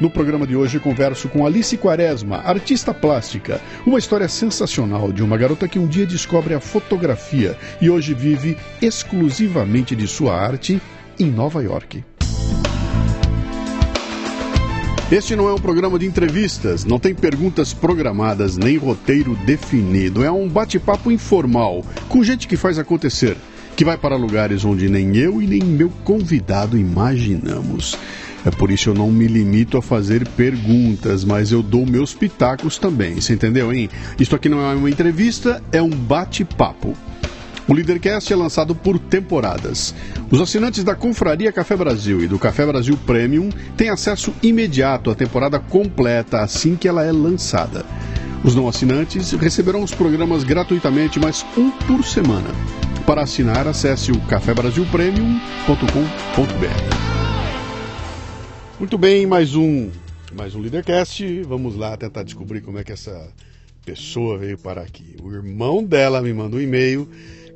No programa de hoje converso com Alice Quaresma, artista plástica. Uma história sensacional de uma garota que um dia descobre a fotografia e hoje vive exclusivamente de sua arte em Nova York. Este não é um programa de entrevistas, não tem perguntas programadas nem roteiro definido. É um bate-papo informal com gente que faz acontecer, que vai para lugares onde nem eu e nem meu convidado imaginamos. É por isso eu não me limito a fazer perguntas, mas eu dou meus pitacos também, você entendeu, hein? Isto aqui não é uma entrevista, é um bate-papo. O Leadercast é lançado por temporadas. Os assinantes da Confraria Café Brasil e do Café Brasil Premium têm acesso imediato à temporada completa assim que ela é lançada. Os não assinantes receberão os programas gratuitamente, mas um por semana. Para assinar, acesse o cafebrasilpremium.com.br. Muito bem, mais um, mais um Leadercast. Vamos lá tentar descobrir como é que essa pessoa veio parar aqui. O irmão dela me mandou um e-mail.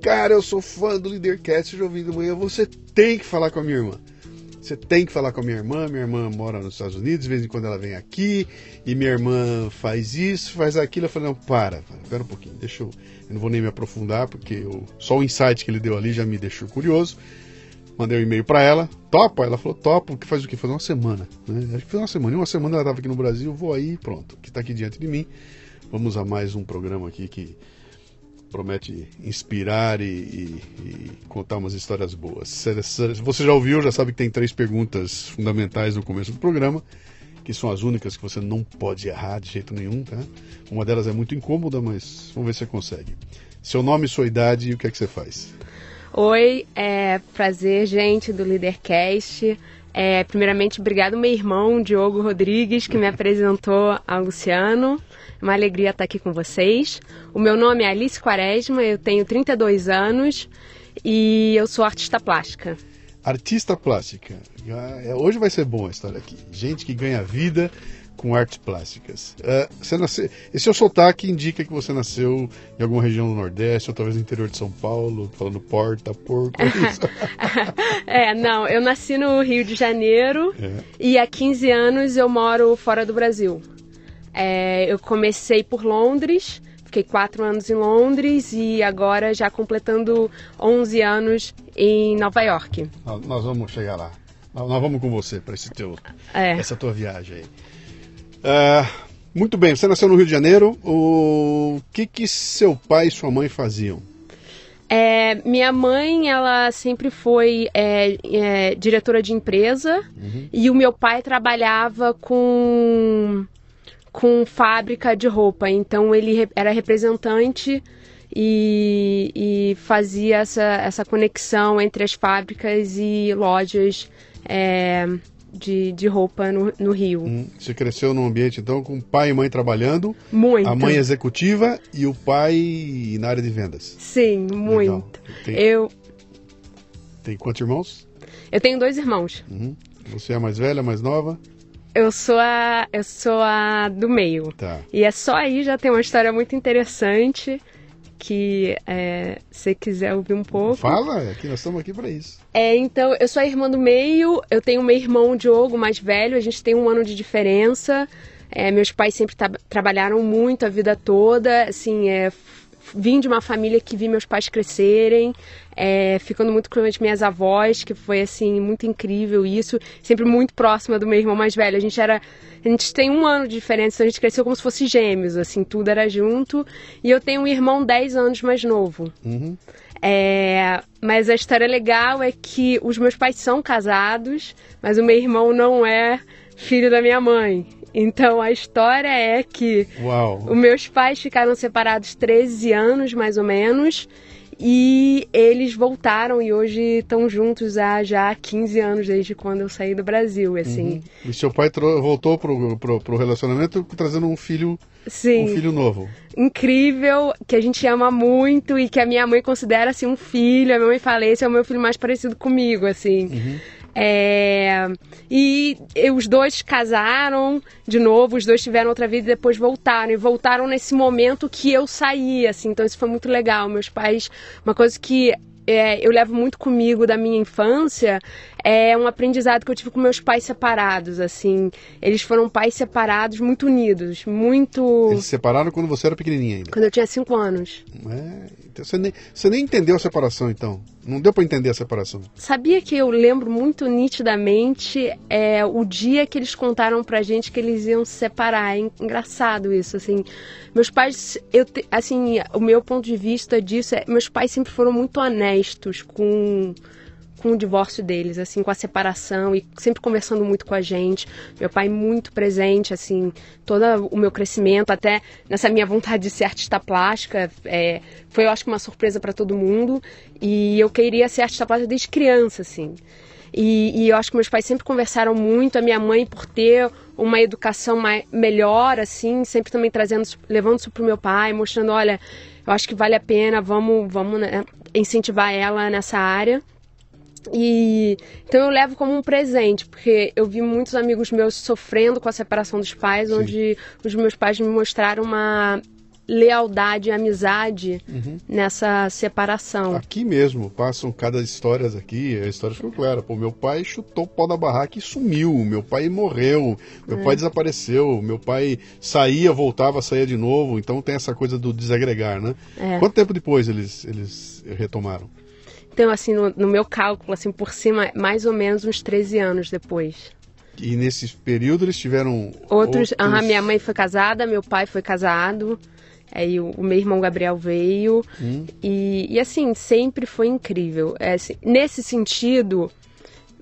Cara, eu sou fã do Leadercast, já ouvi de manhã. Você tem que falar com a minha irmã. Você tem que falar com a minha irmã. Minha irmã mora nos Estados Unidos, de vez em quando ela vem aqui. E minha irmã faz isso, faz aquilo. Eu falei, não, para, para, pera um pouquinho. Deixa eu. Eu não vou nem me aprofundar, porque eu, só o insight que ele deu ali já me deixou curioso. Mandei um e-mail para ela, topa? Ela falou, topa, que faz o que? Faz uma semana. Né? Acho que foi uma semana. Em uma semana ela estava aqui no Brasil, vou aí, pronto. Que está aqui diante de mim. Vamos a mais um programa aqui que promete inspirar e, e, e, contar umas histórias boas. Você já ouviu, já sabe que tem três perguntas fundamentais no começo do programa, que são as únicas que você não pode errar de jeito nenhum, tá? Uma delas é muito incômoda, mas vamos ver se você consegue. Seu nome, sua idade e o que é que você faz? Oi, é prazer, gente do Leadercast. É, primeiramente, obrigado meu irmão Diogo Rodrigues, que me apresentou ao Luciano. É uma alegria estar aqui com vocês. O meu nome é Alice Quaresma, eu tenho 32 anos e eu sou artista plástica. Artista plástica. É, hoje vai ser bom a história aqui. Gente que ganha vida com artes plásticas. Uh, você nasceu, esse seu sotaque indica que você nasceu em alguma região do Nordeste, ou talvez no interior de São Paulo, falando porta, porco. É, é, não, eu nasci no Rio de Janeiro é. e há 15 anos eu moro fora do Brasil. É, eu comecei por Londres, fiquei quatro anos em Londres e agora já completando 11 anos em Nova York. Nós vamos chegar lá. Nós vamos com você para esse teu, é. essa tua viagem aí. Uh, muito bem, você nasceu no Rio de Janeiro. O que que seu pai e sua mãe faziam? É, minha mãe, ela sempre foi é, é, diretora de empresa uhum. e o meu pai trabalhava com, com fábrica de roupa. Então ele era representante e, e fazia essa, essa conexão entre as fábricas e lojas é, de, de roupa no, no Rio. Hum, você cresceu num ambiente, então, com pai e mãe trabalhando? Muito. A mãe executiva e o pai na área de vendas? Sim, muito. Tem, eu... Tem quantos irmãos? Eu tenho dois irmãos. Uhum. Você é a mais velha, a mais nova? Eu sou a, eu sou a do meio. Tá. E é só aí já tem uma história muito interessante que é, se quiser ouvir um pouco. Fala, é que nós estamos aqui para isso. É, então, eu sou a irmã do meio, eu tenho meu irmão Diogo, mais velho, a gente tem um ano de diferença. É, meus pais sempre tra trabalharam muito a vida toda, assim, é, vim de uma família que vi meus pais crescerem, é, ficando muito com as minhas avós, que foi assim muito incrível isso, sempre muito próxima do meu irmão mais velho. A gente era, a gente tem um ano de diferença, então a gente cresceu como se fosse gêmeos, assim, tudo era junto. E eu tenho um irmão 10 anos mais novo. Uhum. É, mas a história legal é que os meus pais são casados, mas o meu irmão não é filho da minha mãe. Então a história é que Uau. os meus pais ficaram separados 13 anos, mais ou menos, E eles voltaram e hoje estão juntos há já 15 anos desde quando eu saí do Brasil, assim. Uhum. E seu pai voltou pro, pro, pro relacionamento trazendo um filho Sim. um filho novo. Incrível, que a gente ama muito e que a minha mãe considera assim um filho. A minha mãe fala, esse é o meu filho mais parecido comigo, assim. Uhum. É... E os dois casaram de novo, os dois tiveram outra vida e depois voltaram. E voltaram nesse momento que eu saí, assim. Então isso foi muito legal. Meus pais, uma coisa que é, eu levo muito comigo da minha infância é um aprendizado que eu tive com meus pais separados, assim. Eles foram pais separados, muito unidos, muito... Eles se separaram quando você era pequenininha ainda? Quando eu tinha cinco anos. É, você nem, você nem entendeu a separação, então? Não deu para entender a separação? Sabia que eu lembro muito nitidamente é, o dia que eles contaram pra gente que eles iam se separar. É engraçado isso, assim. Meus pais, eu, assim, o meu ponto de vista disso é, meus pais sempre foram muito honestos com com o divórcio deles, assim, com a separação e sempre conversando muito com a gente. Meu pai muito presente, assim, todo o meu crescimento, até nessa minha vontade de ser artista plástica, é, foi, eu acho uma surpresa para todo mundo. E eu queria ser artista plástica desde criança, assim. E, e, eu acho que meus pais sempre conversaram muito, a minha mãe por ter uma educação mais, melhor, assim, sempre também trazendo, levando isso pro meu pai, mostrando, olha, eu acho que vale a pena, vamos, vamos né, incentivar ela nessa área. E então eu levo como um presente, porque eu vi muitos amigos meus sofrendo com a separação dos pais, Sim. onde os meus pais me mostraram uma lealdade e amizade uhum. nessa separação. Aqui mesmo, passam cada história aqui, a história ficou clara. Pô, meu pai chutou o pau da barraca e sumiu, meu pai morreu, meu é. pai desapareceu, meu pai saía, voltava, saía de novo, então tem essa coisa do desagregar, né? É. Quanto tempo depois eles, eles retomaram? Então, assim, no, no, meu cálculo, assim, por cima, mais ou menos uns 13 anos depois. E nesse período eles tiveram outros... outros... Minha mãe foi casada, meu pai foi casado, aí o, o meu irmão Gabriel veio. Hum. E, e, assim, sempre foi incrível. É, assim, nesse sentido,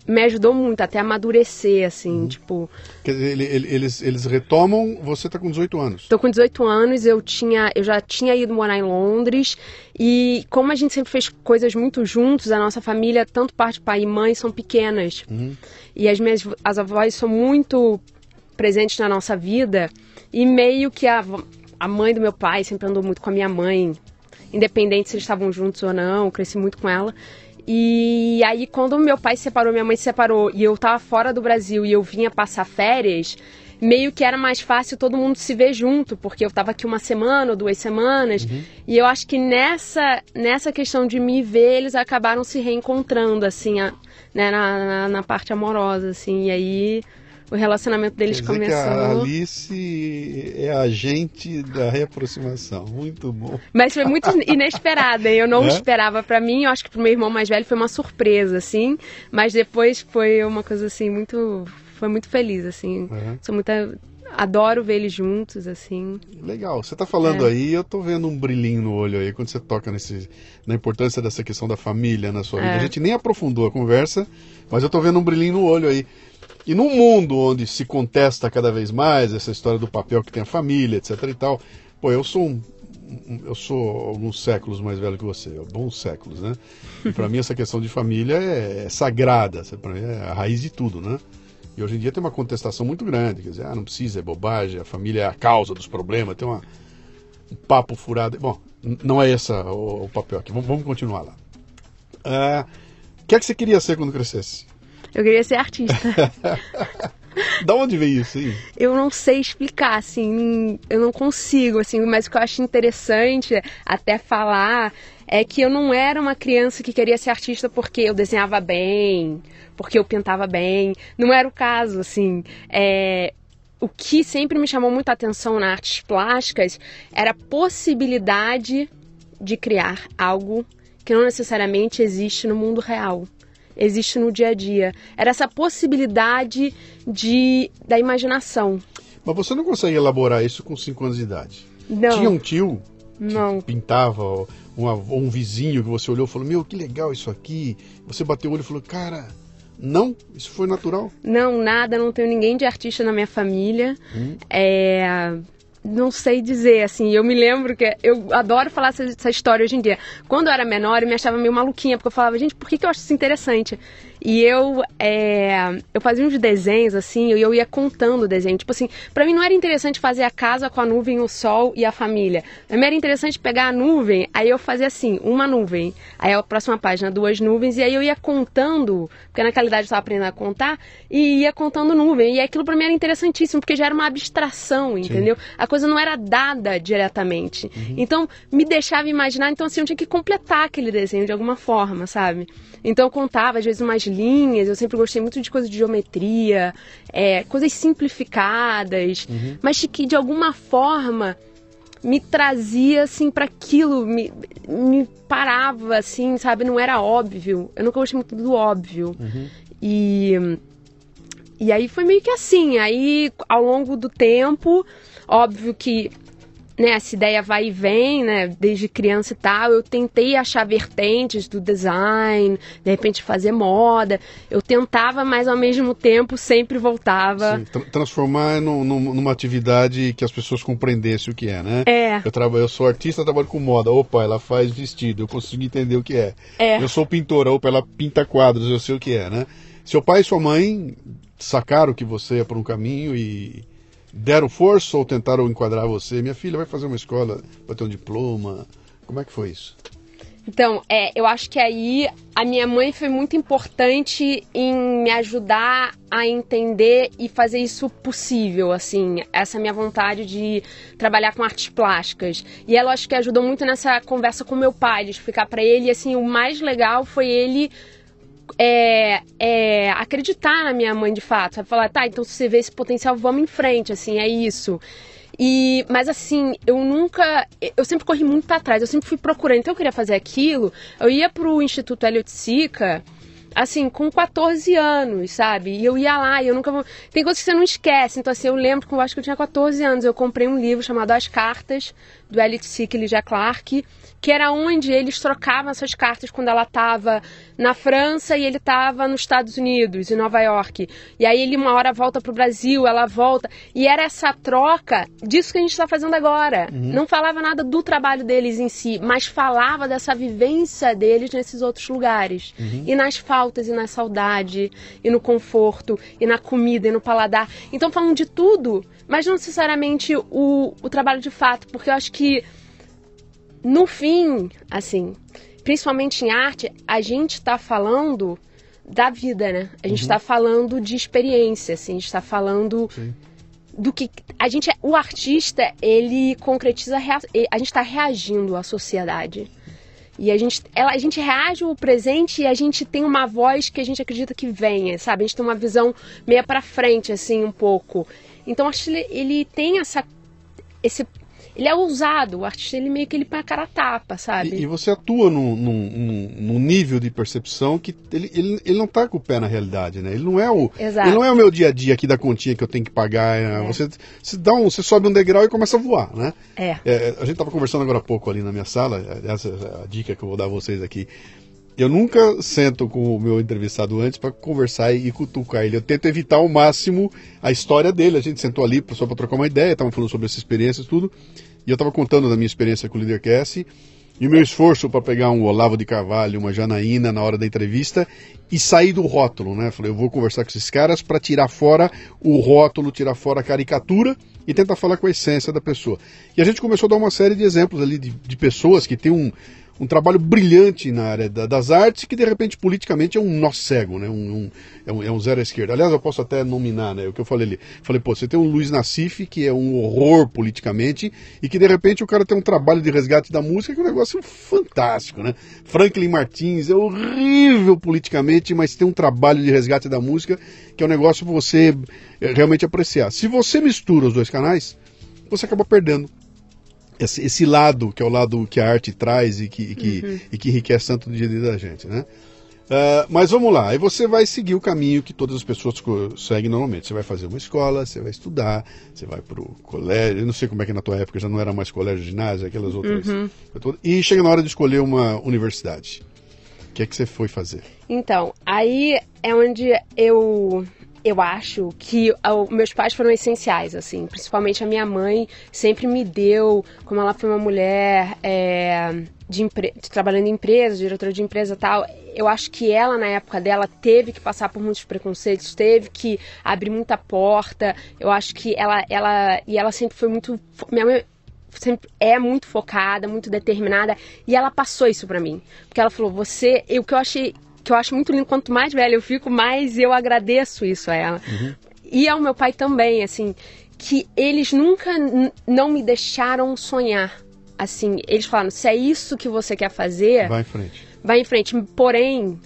me ajudou muito até amadurecer, assim, uhum. tipo... Quer dizer, eles, eles retomam, você tá com 18 anos. Tô com 18 anos, eu tinha, eu já tinha ido morar em Londres, e como a gente sempre fez coisas muito juntos, a nossa família, tanto parte pai e mãe, são pequenas. Uhum. E as minhas as avós são muito presentes na nossa vida, e meio que a, a mãe do meu pai sempre andou muito com a minha mãe, independente se eles estavam juntos ou não, cresci muito com ela. E aí, quando meu pai se separou, minha mãe se separou e eu tava fora do Brasil e eu vinha passar férias, meio que era mais fácil todo mundo se ver junto, porque eu tava aqui uma semana ou duas semanas. Uhum. E eu acho que nessa, nessa questão de me ver, eles acabaram se reencontrando, assim, a, né, na, na, na parte amorosa, assim. E aí o relacionamento deles Quer começou. Que a Alice é agente da reaproximação. Muito bom. Mas foi muito inesperada. Eu não é? esperava para mim. Eu acho que pro meu irmão mais velho foi uma surpresa, assim. Mas depois foi uma coisa assim muito. Foi muito feliz, assim. É. Sou muito adoro ver eles juntos, assim. Legal. Você está falando é. aí, eu estou vendo um brilhinho no olho aí quando você toca nesse, na importância dessa questão da família na sua vida. É. A gente nem aprofundou a conversa, mas eu estou vendo um brilhinho no olho aí. E num mundo onde se contesta cada vez mais essa história do papel que tem a família, etc e tal, pô, eu sou um, eu sou alguns séculos mais velho que você, bons séculos, né? E para mim essa questão de família é, é sagrada, para mim é a raiz de tudo, né? E hoje em dia tem uma contestação muito grande, quer dizer, ah, não precisa, é bobagem, a família é a causa dos problemas, tem uma, um papo furado. Bom, não é esse o, o papel aqui, vamos, vamos continuar lá. Ah, o que é que você queria ser quando crescesse? Eu queria ser artista. da onde veio isso aí? Eu não sei explicar, assim, eu não consigo, assim, mas o que eu acho interessante até falar é que eu não era uma criança que queria ser artista porque eu desenhava bem, porque eu pintava bem. Não era o caso, assim. É, o que sempre me chamou muita atenção nas artes plásticas era a possibilidade de criar algo que não necessariamente existe no mundo real existe no dia a dia. Era essa possibilidade de da imaginação. Mas você não consegue elaborar isso com 5 anos de idade? Não. Tinha um tio que não. pintava, uma, um vizinho que você olhou e falou: Meu, que legal isso aqui. Você bateu o olho e falou: Cara, não? Isso foi natural? Não, nada. Não tenho ninguém de artista na minha família. Hum. É não sei dizer, assim. Eu me lembro que eu adoro falar essa, história hoje em dia. Quando eu era menor, eu me achava meio maluquinha, porque eu falava, gente, por que, que eu acho isso interessante? E eu, é, eu fazia uns desenhos, assim, e eu ia contando o desenho. Tipo assim, pra mim não era interessante fazer a casa com a nuvem, o sol e a família. Pra mim era interessante pegar a nuvem, aí eu fazia assim, uma nuvem. Aí a próxima página, duas nuvens, e aí eu ia contando, porque naquela idade eu estava aprendendo a contar, e ia contando nuvem. E aquilo pra mim era interessantíssimo, porque já era uma abstração, entendeu? Sim. A coisa não era dada diretamente. Uhum. Então, me deixava imaginar, então assim, eu tinha que completar aquele desenho de alguma forma, sabe? Então eu contava, às vezes, umas linhas, eu sempre gostei muito de coisas de geometria, é, coisas simplificadas, uhum. mas que de alguma forma me trazia assim para aquilo, me, me parava assim, sabe? Não era óbvio. Eu nunca gostei muito do óbvio. Uhum. E e aí foi meio que assim. Aí ao longo do tempo, óbvio que né, essa ideia vai e vem, né, desde criança e tal. Eu tentei achar vertentes do design, de repente fazer moda. Eu tentava, mas ao mesmo tempo sempre voltava. Sim, tra transformar no, no, numa atividade que as pessoas compreendessem o que é, né? É. Eu, trabalho, eu sou artista, trabalho com moda. Opa, ela faz vestido, eu consigo entender o que é. é. Eu sou pintora, opa, ela pinta quadros, eu sei o que é, né? Seu pai e sua mãe sacaram que você ia por um caminho e deram força ou tentaram enquadrar você? Minha filha vai fazer uma escola, vai ter um diploma. Como é que foi isso? Então, é, eu acho que aí a minha mãe foi muito importante em me ajudar a entender e fazer isso possível, assim, essa minha vontade de trabalhar com artes plásticas. E ela acho que ajudou muito nessa conversa com meu pai, de explicar para ele, assim, o mais legal foi ele é, é, acreditar na minha mãe de fato, sabe? Falar, tá, então se você vê esse potencial, vamos em frente, assim, é isso. E, mas assim, eu nunca. Eu sempre corri muito para trás, eu sempre fui procurando. Então eu queria fazer aquilo. Eu ia pro Instituto Elliot Sica, assim, com 14 anos, sabe? E eu ia lá e eu nunca. Tem coisas que você não esquece. Então, assim, eu lembro que eu acho que eu tinha 14 anos. Eu comprei um livro chamado As Cartas, do Elliot Sica e Lydia Clark que era onde eles trocavam essas cartas quando ela estava na França e ele estava nos Estados Unidos, em Nova York. E aí ele uma hora volta para o Brasil, ela volta. E era essa troca disso que a gente está fazendo agora. Uhum. Não falava nada do trabalho deles em si, mas falava dessa vivência deles nesses outros lugares. Uhum. E nas faltas, e na saudade, e no conforto, e na comida, e no paladar. Então falam de tudo, mas não necessariamente o, o trabalho de fato, porque eu acho que no fim, assim, principalmente em arte, a gente está falando da vida, né? A gente está uhum. falando de experiência, assim, a gente está falando Sim. do que a gente, é, o artista, ele concretiza a gente está reagindo à sociedade. E a gente, ela, a gente reage ao presente e a gente tem uma voz que a gente acredita que venha, sabe? A gente tem uma visão meia para frente, assim, um pouco. Então, acho que ele, ele tem essa, esse ele é ousado, o artista ele meio que ele põe a cara a tapa, sabe? E, e você atua num, num, num, nível de percepção que ele, ele, ele não tá com o pé na realidade, né? Ele não é o. Exato. Ele não é o meu dia a dia aqui da continha que eu tenho que pagar. É. Você, você, dá um, você sobe um degrau e começa a voar, né? É. é a gente tava conversando agora há pouco ali na minha sala, essa é a dica que eu vou dar a vocês aqui. Eu nunca sento com o meu entrevistado antes para conversar e cutucar ele. Eu tento evitar ao máximo a história dele. A gente sentou ali só para trocar uma ideia, estava falando sobre essa experiência e tudo. E eu estava contando da minha experiência com o Leadercast e o meu esforço para pegar um Olavo de Carvalho, uma Janaína na hora da entrevista e sair do rótulo, né? Falei, eu vou conversar com esses caras para tirar fora o rótulo, tirar fora a caricatura e tentar falar com a essência da pessoa. E a gente começou a dar uma série de exemplos ali de, de pessoas que têm um, um trabalho brilhante na área da, das artes que de repente politicamente é um nó cego, né? Um, um, é, um, é um zero à esquerda. Aliás, eu posso até nominar, né? O que eu falei ali. Falei, pô, você tem um Luiz Nassif que é um horror politicamente e que de repente o cara tem um trabalho de resgate da música que é um negócio fantástico, né? Franklin Martins é horrível politicamente, mas tem um trabalho de resgate da música que é um negócio para você é, realmente apreciar. Se você mistura os dois canais, você acaba perdendo esse, esse, lado, que é o lado que a arte traz e que, e que, uhum. e que enriquece tanto o dia a dia da gente, né? Uh, mas vamos lá, aí você vai seguir o caminho que todas as pessoas seguem normalmente. Você vai fazer uma escola, você vai estudar, você vai para o colégio, eu não sei como é que na tua época já não era mais colégio, ginásio, aquelas outras. Uhum. E chega na hora de escolher uma universidade. O que é que você foi fazer? Então, aí é onde eu eu acho que ó, meus pais foram essenciais, assim, principalmente a minha mãe sempre me deu, como ela foi uma mulher é, de, empre... trabalhando em empresa, diretora de empresa tal, eu acho que ela, na época dela, teve que passar por muitos preconceitos, teve que abrir muita porta. Eu acho que ela, ela e ela sempre foi muito. Minha mãe sempre é muito focada, muito determinada, e ela passou isso para mim. Porque ela falou: "Você, o que eu achei eu acho muito lindo, quanto mais velha eu fico, mais eu agradeço isso a ela. Uhum. E ao meu pai também, assim, que eles nunca não me deixaram sonhar. Assim, eles falaram: "Se é isso que você quer fazer, vai em frente." vai em frente. Porém,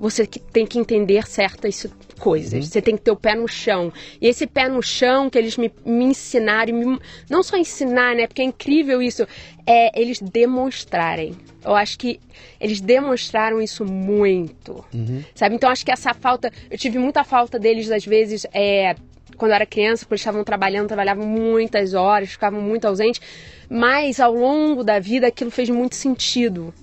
você tem que entender certas coisas. Uhum. Você tem que ter o pé no chão. E esse pé no chão que eles me, me ensinaram, me, não só ensinar, né? Porque é incrível isso, é eles demonstrarem. Eu acho que eles demonstraram isso muito, uhum. sabe? Então acho que essa falta, eu tive muita falta deles às vezes, é, quando eu era criança, quando eles estavam trabalhando, trabalhavam muitas horas, ficavam muito ausentes. Mas ao longo da vida aquilo fez muito sentido.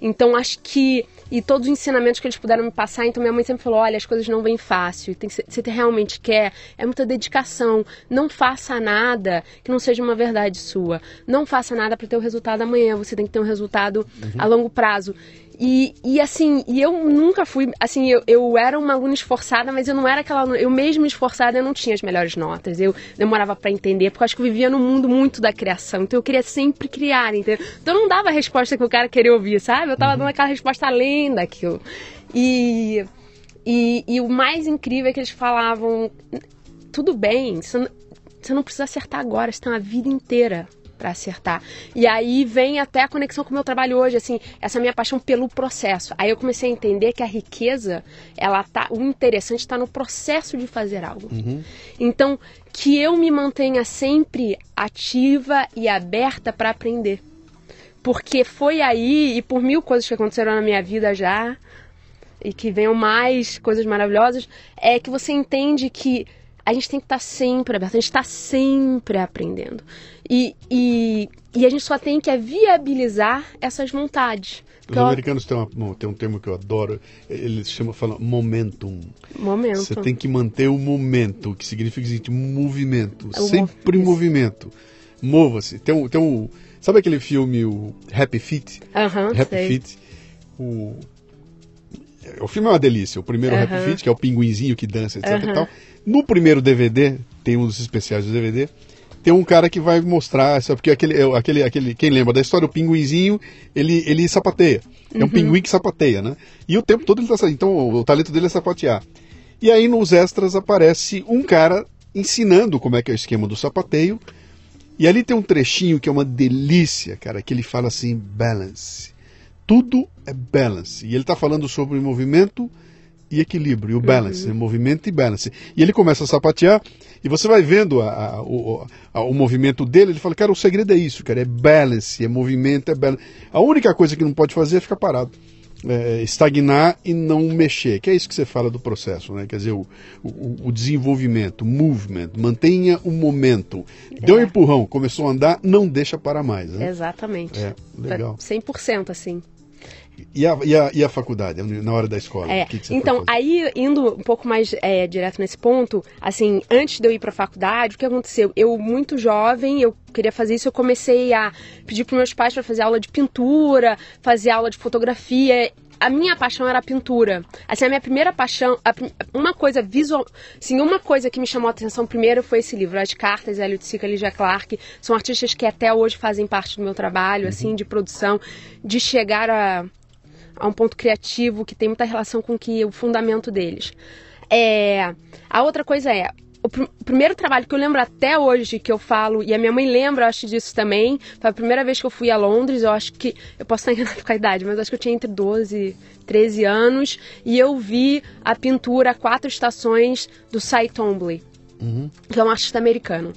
Então acho que e todos os ensinamentos que eles puderam me passar, então minha mãe sempre falou: olha, as coisas não vêm fácil, tem que você realmente quer, é muita dedicação. Não faça nada que não seja uma verdade sua. Não faça nada para ter o resultado amanhã, você tem que ter um resultado uhum. a longo prazo. E, e assim, e eu nunca fui, assim, eu, eu era uma aluna esforçada, mas eu não era aquela aluna, eu mesmo esforçada, eu não tinha as melhores notas, eu demorava para entender, porque eu acho que eu vivia num mundo muito da criação, então eu queria sempre criar, entendeu? Então eu não dava a resposta que o cara queria ouvir, sabe? Eu tava uhum. dando aquela resposta além daquilo. E, e, e o mais incrível é que eles falavam, tudo bem, você não, você não precisa acertar agora, você tem uma vida inteira para acertar. E aí vem até a conexão com o meu trabalho hoje, assim, essa minha paixão pelo processo. Aí eu comecei a entender que a riqueza, ela tá, o interessante está no processo de fazer algo. Uhum. Então, que eu me mantenha sempre ativa e aberta para aprender. Porque foi aí, e por mil coisas que aconteceram na minha vida já, e que venham mais coisas maravilhosas, é que você entende que a gente tem que estar tá sempre aberto, a gente está sempre aprendendo. E, e, e, a gente só tem que viabilizar essas vontades. Os americanos têm, uma, têm um termo que eu adoro, eles chamam, falam momentum. Momento. Você tem que manter o momento, que significa seguinte, movimento, é sempre mov... movimento. Mova-se. Tem um, tem um, sabe aquele filme, o Happy Feet? Aham, uh -huh, Happy sei. Feet? O, o filme é uma delícia. O primeiro uh -huh. Happy Feet, que é o pinguinzinho que dança, etc uh -huh. e tal. No primeiro DVD, tem um dos especiais do DVD, tem um cara que vai mostrar, sabe, porque aquele, aquele, aquele, quem lembra da história, o pinguinzinho, ele, ele sapateia. É um uhum. pinguim que sapateia, né? E o tempo todo ele tá Então o, o talento dele é sapatear. E aí nos extras aparece um cara ensinando como é que é o esquema do sapateio. E ali tem um trechinho que é uma delícia, cara, que ele fala assim, balance. Tudo é balance. E ele está falando sobre movimento, e equilíbrio, o balance, uhum. movimento e balance. E ele começa a sapatear e você vai vendo a, a, o, a, o movimento dele, ele fala, cara, o segredo é isso, cara, é balance, é movimento, é balance. A única coisa que não pode fazer é ficar parado. É, estagnar e não mexer, que é isso que você fala do processo, né? Quer dizer, o, o, o desenvolvimento, movement, mantenha o momento. Deu é. um empurrão, começou a andar, não deixa parar mais. Né? Exatamente. É, legal. 100% assim. E a, e, a, e a faculdade, na hora da escola? É, que que então, aí, indo um pouco mais é, direto nesse ponto, assim, antes de eu ir para a faculdade, o que aconteceu? Eu, muito jovem, eu queria fazer isso, eu comecei a pedir para meus pais para fazer aula de pintura, fazer aula de fotografia, a minha paixão era a pintura. Assim, a minha primeira paixão, a, uma coisa visual, sim, uma coisa que me chamou a atenção primeiro foi esse livro, As Cartas, Hélio de Sica, Lígia Clark. São artistas que até hoje fazem parte do meu trabalho, assim, uhum. de produção, de chegar a, a um ponto criativo que tem muita relação com que o fundamento deles. É, a outra coisa é, o, pr primeiro trabalho que eu lembro até hoje que eu falo, e a minha mãe lembra, eu acho disso também, foi a primeira vez que eu fui a Londres, eu acho que, eu posso estar enganado com a idade, mas acho que eu tinha entre 12 13 anos, e eu vi a pintura Quatro Estações do Cy Twombly, uhum. que é um artista americano.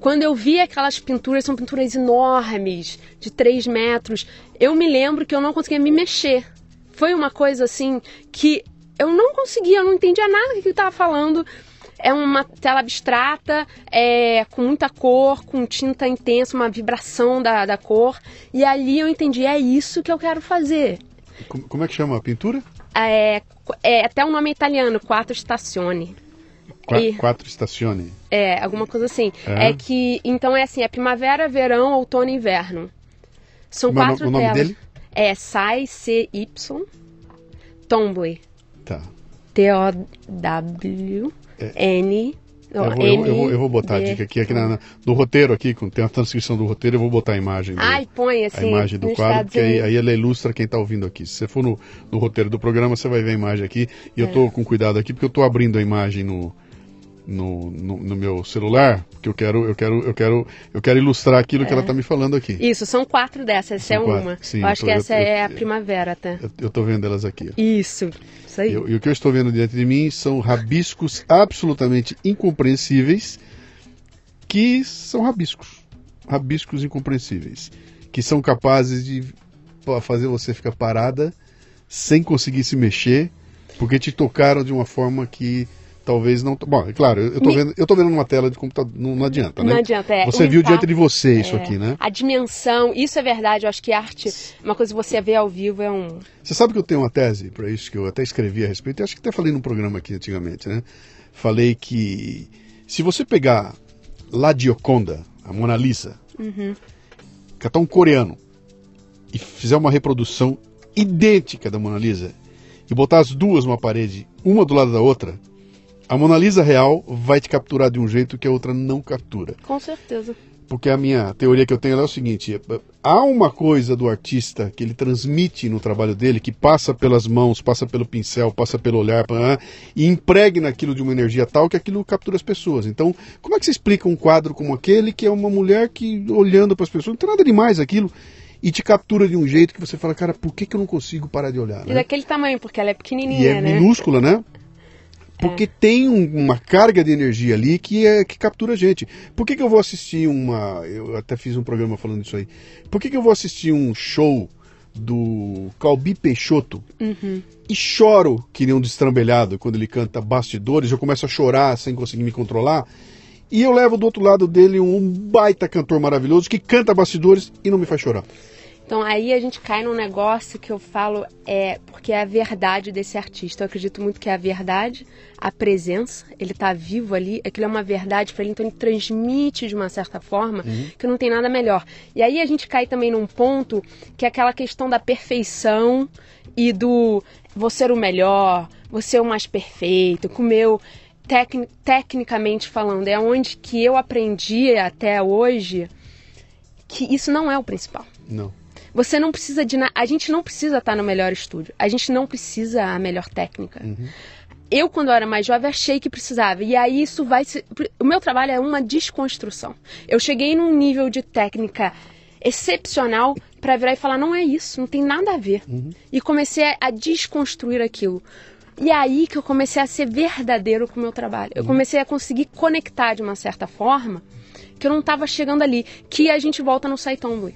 Quando eu vi aquelas pinturas, são pinturas enormes, de 3 metros, eu me lembro que eu não conseguia me mexer. Foi uma coisa assim que eu não conseguia, eu não entendia nada do que ele estava falando. É uma tela abstrata, é, com muita cor, com tinta intensa, uma vibração da, da cor. E ali eu entendi, é isso que eu quero fazer. Como, é que chama a pintura? É, é até o um nome italiano, Quattro Stazioni. Qua, E- Quatro estacione. É, alguma coisa assim. É. É, que, então é assim, é primavera, verão, outono e inverno. São é o quatro no- o nome telas. dele? É Sai, C-Y, Tombly. Tá. T-O-W-N... Eu vou, eu, eu vou, eu vou botar a dica aqui, aqui na, na- no roteiro aqui, tem a transcrição do roteiro, eu vou botar a imagem. do- Ai, põe a assim, imagem do quadro, porque aí, aí ela ilustra quem está ouvindo aqui. Se você for no, no roteiro do programa, você vai ver a imagem aqui. E eu É. estou com cuidado aqui, porque eu estou abrindo a imagem no, no, no, no meu celular, porque eu quero, eu quero, eu quero, eu quero ilustrar aquilo que ela está me falando aqui. Isso, são quatro dessas, essa São é quatro, uma. sim, eu acho tô- que essa eu- é a primavera até. Eu estou vendo elas aqui. ó. Isso, isso aí. E, eu- e o que eu estou vendo diante de mim são rabiscos absolutamente incompreensíveis, que são rabiscos. Rabiscos incompreensíveis. Que são capazes de fazer você ficar parada, sem conseguir se mexer, porque te tocaram de uma forma que talvez não. Bom, é claro, eu estou Me- vendo, eu tô vendo numa tela de computador, não, não adianta, né? Não adianta, é. Você viu diante de você isso é, aqui, né? A dimensão, isso é verdade, eu acho que arte, uma coisa que você vê ao vivo é um. Você sabe que eu tenho uma tese para isso que eu até escrevi a respeito, e acho que até falei num programa aqui antigamente, né? Falei que se você pegar La Gioconda, a Mona Lisa, catar um coreano e fizer uma reprodução idêntica da Mona Lisa e botar as duas numa parede, uma do lado da outra, a Mona Lisa real vai te capturar de um jeito que a outra não captura. Com certeza. Porque a minha teoria que eu tenho é o seguinte: há uma coisa do artista que ele transmite no trabalho dele, que passa pelas mãos, passa pelo pincel, passa pelo olhar, e impregna aquilo de uma energia tal que aquilo captura as pessoas. Então, como é que você explica um quadro como aquele, que é uma mulher que, olhando para as pessoas, não tem nada demais aquilo, e te captura de um jeito que você fala, cara, por que, que eu não consigo parar de olhar? E né? daquele tamanho, porque ela é pequenininha, E é né? minúscula, né? Porque tem um- uma carga de energia ali que, é, que captura a gente. Por que, que eu vou assistir uma. Eu até fiz um programa falando disso aí. Por que, que eu vou assistir um show do Calbi Peixoto e choro que nem um destrambelhado quando ele canta bastidores? Eu começo a chorar sem conseguir me controlar. E eu levo do outro lado dele um baita cantor maravilhoso que canta bastidores e não me faz chorar. Então aí a gente cai num negócio que eu falo é porque é a verdade desse artista. Eu acredito muito que é a verdade, a presença, ele tá vivo ali, aquilo é uma verdade para ele, então ele transmite de uma certa forma que não tem nada melhor. E aí a gente cai também num ponto que é aquela questão da perfeição e do vou ser o melhor, vou ser o mais perfeito, com o meu tecni- tecnicamente falando, é onde que eu aprendi até hoje que isso não é o principal. Não. Você não precisa de nada. A gente não precisa estar no melhor estúdio. A gente não precisa a melhor técnica. Eu, quando eu era mais jovem, achei que precisava. E aí isso vai se. O meu trabalho é uma desconstrução. Eu cheguei num nível de técnica excepcional para virar e falar: não é isso, não tem nada a ver. E comecei a- desconstruir aquilo. E aí que eu comecei a ser verdadeiro com o meu trabalho. Eu comecei a conseguir conectar de uma certa forma que eu não estava chegando ali. Que a gente volta no Saitomboy.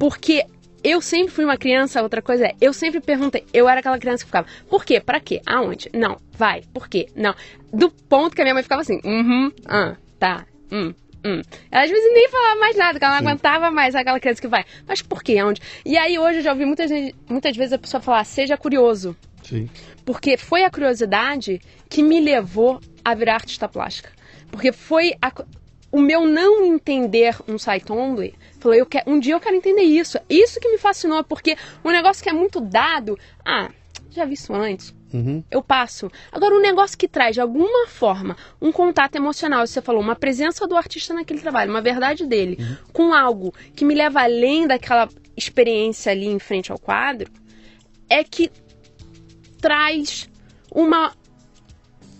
Porque eu sempre fui uma criança, outra coisa é, eu sempre perguntei, eu era aquela criança que ficava, por quê? Pra quê? Aonde? Não, vai, por quê? Não. Do ponto que a minha mãe ficava assim, uhum, ah, tá, hum, hum. Ela às vezes nem falava mais nada, que ela não Sim. aguentava mais aquela criança que vai, mas por quê? Aonde? E aí hoje eu já ouvi muitas, vezes- muitas vezes a pessoa falar, seja curioso. Sim. Porque foi a curiosidade que me levou a virar artista plástica. Porque foi a o meu não entender um site only. Falei, eu quero, um dia eu quero entender isso. Isso que me fascinou, porque um negócio que é muito dado, ah, já vi isso antes. Uhum. Eu passo. Agora, um negócio que traz de alguma forma um contato emocional, você falou, uma presença do artista naquele trabalho, uma verdade dele, com algo que me leva além daquela experiência ali em frente ao quadro, é que traz uma,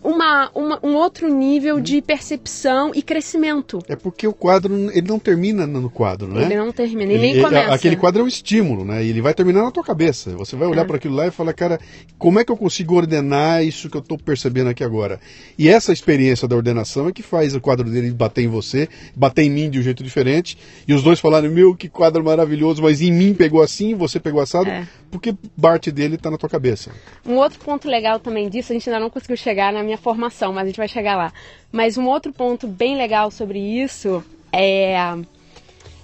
uma, uma- um outro nível de percepção e crescimento. É porque o quadro, ele não termina no quadro, né? Ele não termina, ele nem Ele- começa. Aquele quadro é um estímulo, né? E ele vai terminar na tua cabeça. Você vai olhar É. para aquilo lá e falar, cara, como é que eu consigo ordenar isso que eu estou percebendo aqui agora? E essa experiência da ordenação é que faz o quadro dele bater em você, bater em mim de um jeito diferente. E os dois falarem, meu, que quadro maravilhoso, mas em mim pegou assim, você pegou assado, É. porque parte dele está na tua cabeça. Um outro ponto legal também disso, a gente ainda não conseguiu chegar na minha formação, mas a gente vai chegar lá. Mas um outro ponto bem legal sobre isso é,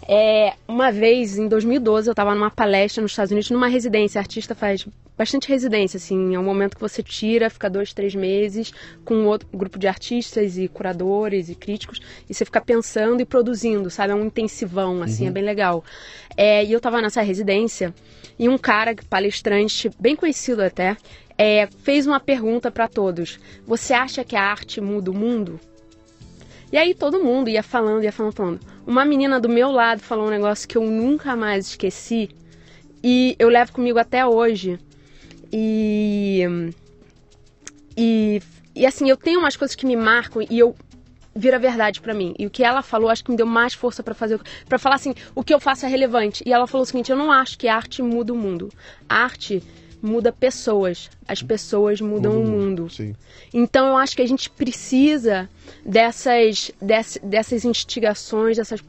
É, uma vez, em 2012, eu estava numa palestra nos Estados Unidos, numa residência. A artista faz bastante residência, assim. É um momento que você tira, fica dois, três meses com outro grupo de artistas e curadores e críticos, e você fica pensando e produzindo, sabe? É um intensivão, assim, é uhum. é bem legal. É, e eu estava nessa residência e um cara, palestrante, bem conhecido até, é, fez uma pergunta para todos: Você acha que a arte muda o mundo? E aí todo mundo ia falando, ia falando, falando. Uma menina do meu lado falou um negócio que eu nunca mais esqueci e eu levo comigo até hoje. E e, e assim, eu tenho umas coisas que me marcam e eu vira verdade para mim. E o que ela falou, acho que me deu mais força para fazer, para falar assim, o que eu faço é relevante. E ela falou o seguinte: eu não acho que a arte muda o mundo. A arte muda pessoas, as pessoas mudam o mundo. Então eu acho que a gente precisa dessas, dessas, dessas instigações, dessas,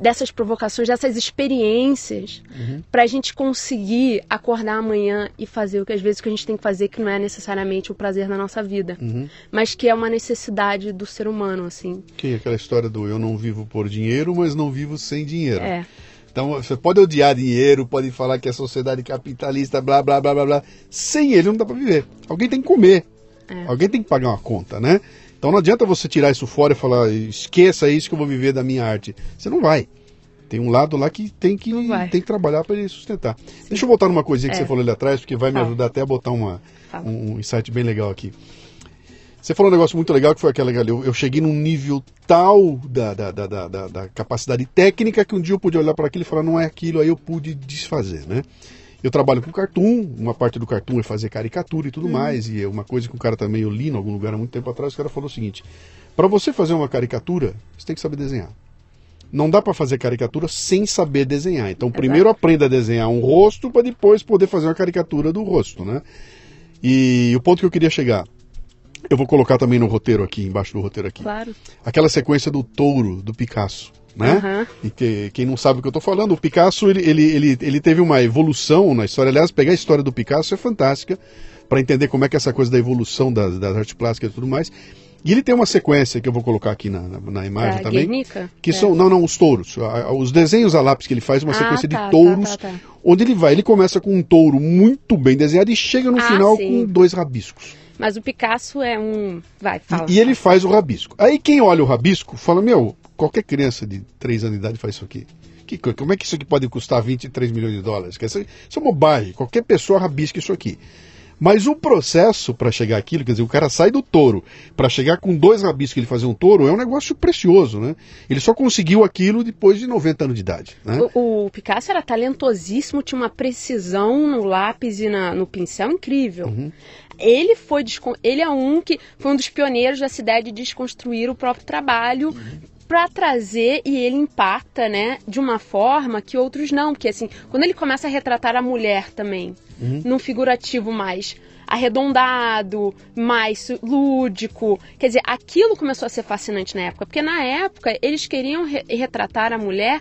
dessas provocações, dessas experiências, uhum. para a gente conseguir acordar amanhã e fazer o que às vezes que a gente tem que fazer, que não é necessariamente o prazer da nossa vida, uhum. mas que é uma necessidade do ser humano, assim. Que é aquela história do eu não vivo por dinheiro, mas não vivo sem dinheiro. É. Então você pode odiar dinheiro, pode falar que é sociedade capitalista, blá blá blá blá blá. Sem ele não dá para viver. Alguém tem que comer. É. Alguém tem que pagar uma conta, né? Então não adianta você tirar isso fora e falar, esqueça isso que eu vou viver da minha arte. Você não vai. Tem um lado lá que tem que, tem que trabalhar para ele sustentar. Sim. Deixa eu voltar numa coisinha que é. você falou ali atrás, porque vai me ajudar até a botar uma, um insight bem legal aqui. Você falou um negócio muito legal que foi aquela. Eu, eu cheguei num nível tal da, da, da, da, da capacidade técnica que um dia eu pude olhar para aquilo e falar, não é aquilo, aí eu pude desfazer, né? Eu trabalho com cartoon, uma parte do cartoon é fazer caricatura e tudo hum. mais, e é uma coisa que um cara também eu li em algum lugar há muito tempo atrás, o cara falou o seguinte: para você fazer uma caricatura, você tem que saber desenhar. Não dá para fazer caricatura sem saber desenhar. Então, primeiro aprenda a desenhar um rosto para depois poder fazer uma caricatura do rosto, né? E o ponto que eu queria chegar, eu vou colocar também no roteiro aqui, embaixo do roteiro aqui. Claro. Aquela sequência do touro do Picasso. Né? Uhum. E que, quem não sabe o que eu estou falando, o Picasso ele, ele, ele, ele teve uma evolução na história. Aliás, pegar a história do Picasso é fantástica para entender como é que é essa coisa da evolução das, das artes plásticas e tudo mais. E ele tem uma sequência que eu vou colocar aqui na, na, na imagem também. Guernica? Que é. são. Não, não, os touros. Os desenhos a lápis que ele faz, uma ah, sequência tá, de touros. Tá, tá, tá, onde ele vai, ele começa com um touro muito bem desenhado e chega no ah, final sim. com dois rabiscos. Mas o Picasso é um. Vai, fala. E, e ele faz o rabisco. Aí quem olha o rabisco fala: Meu, qualquer criança de 3 anos de idade faz isso aqui. Que, como é que isso aqui pode custar 23 milhões de dólares? Isso, isso é bobagem. Qualquer pessoa rabisca isso aqui. Mas o processo para chegar aquilo, quer dizer, o cara sai do touro para chegar com dois rabiscos que ele fazer um touro é um negócio precioso, né? Ele só conseguiu aquilo depois de 90 anos de idade. Né? O, o Picasso era talentosíssimo, tinha uma precisão no lápis e na, no pincel incrível. Uhum. Ele foi ele é um que foi um dos pioneiros dessa ideia de desconstruir o próprio trabalho uhum para trazer e ele impacta, né, de uma forma que outros não, porque assim, quando ele começa a retratar a mulher também, uhum. num figurativo mais arredondado, mais lúdico. Quer dizer, aquilo começou a ser fascinante na época, porque na época eles queriam re retratar a mulher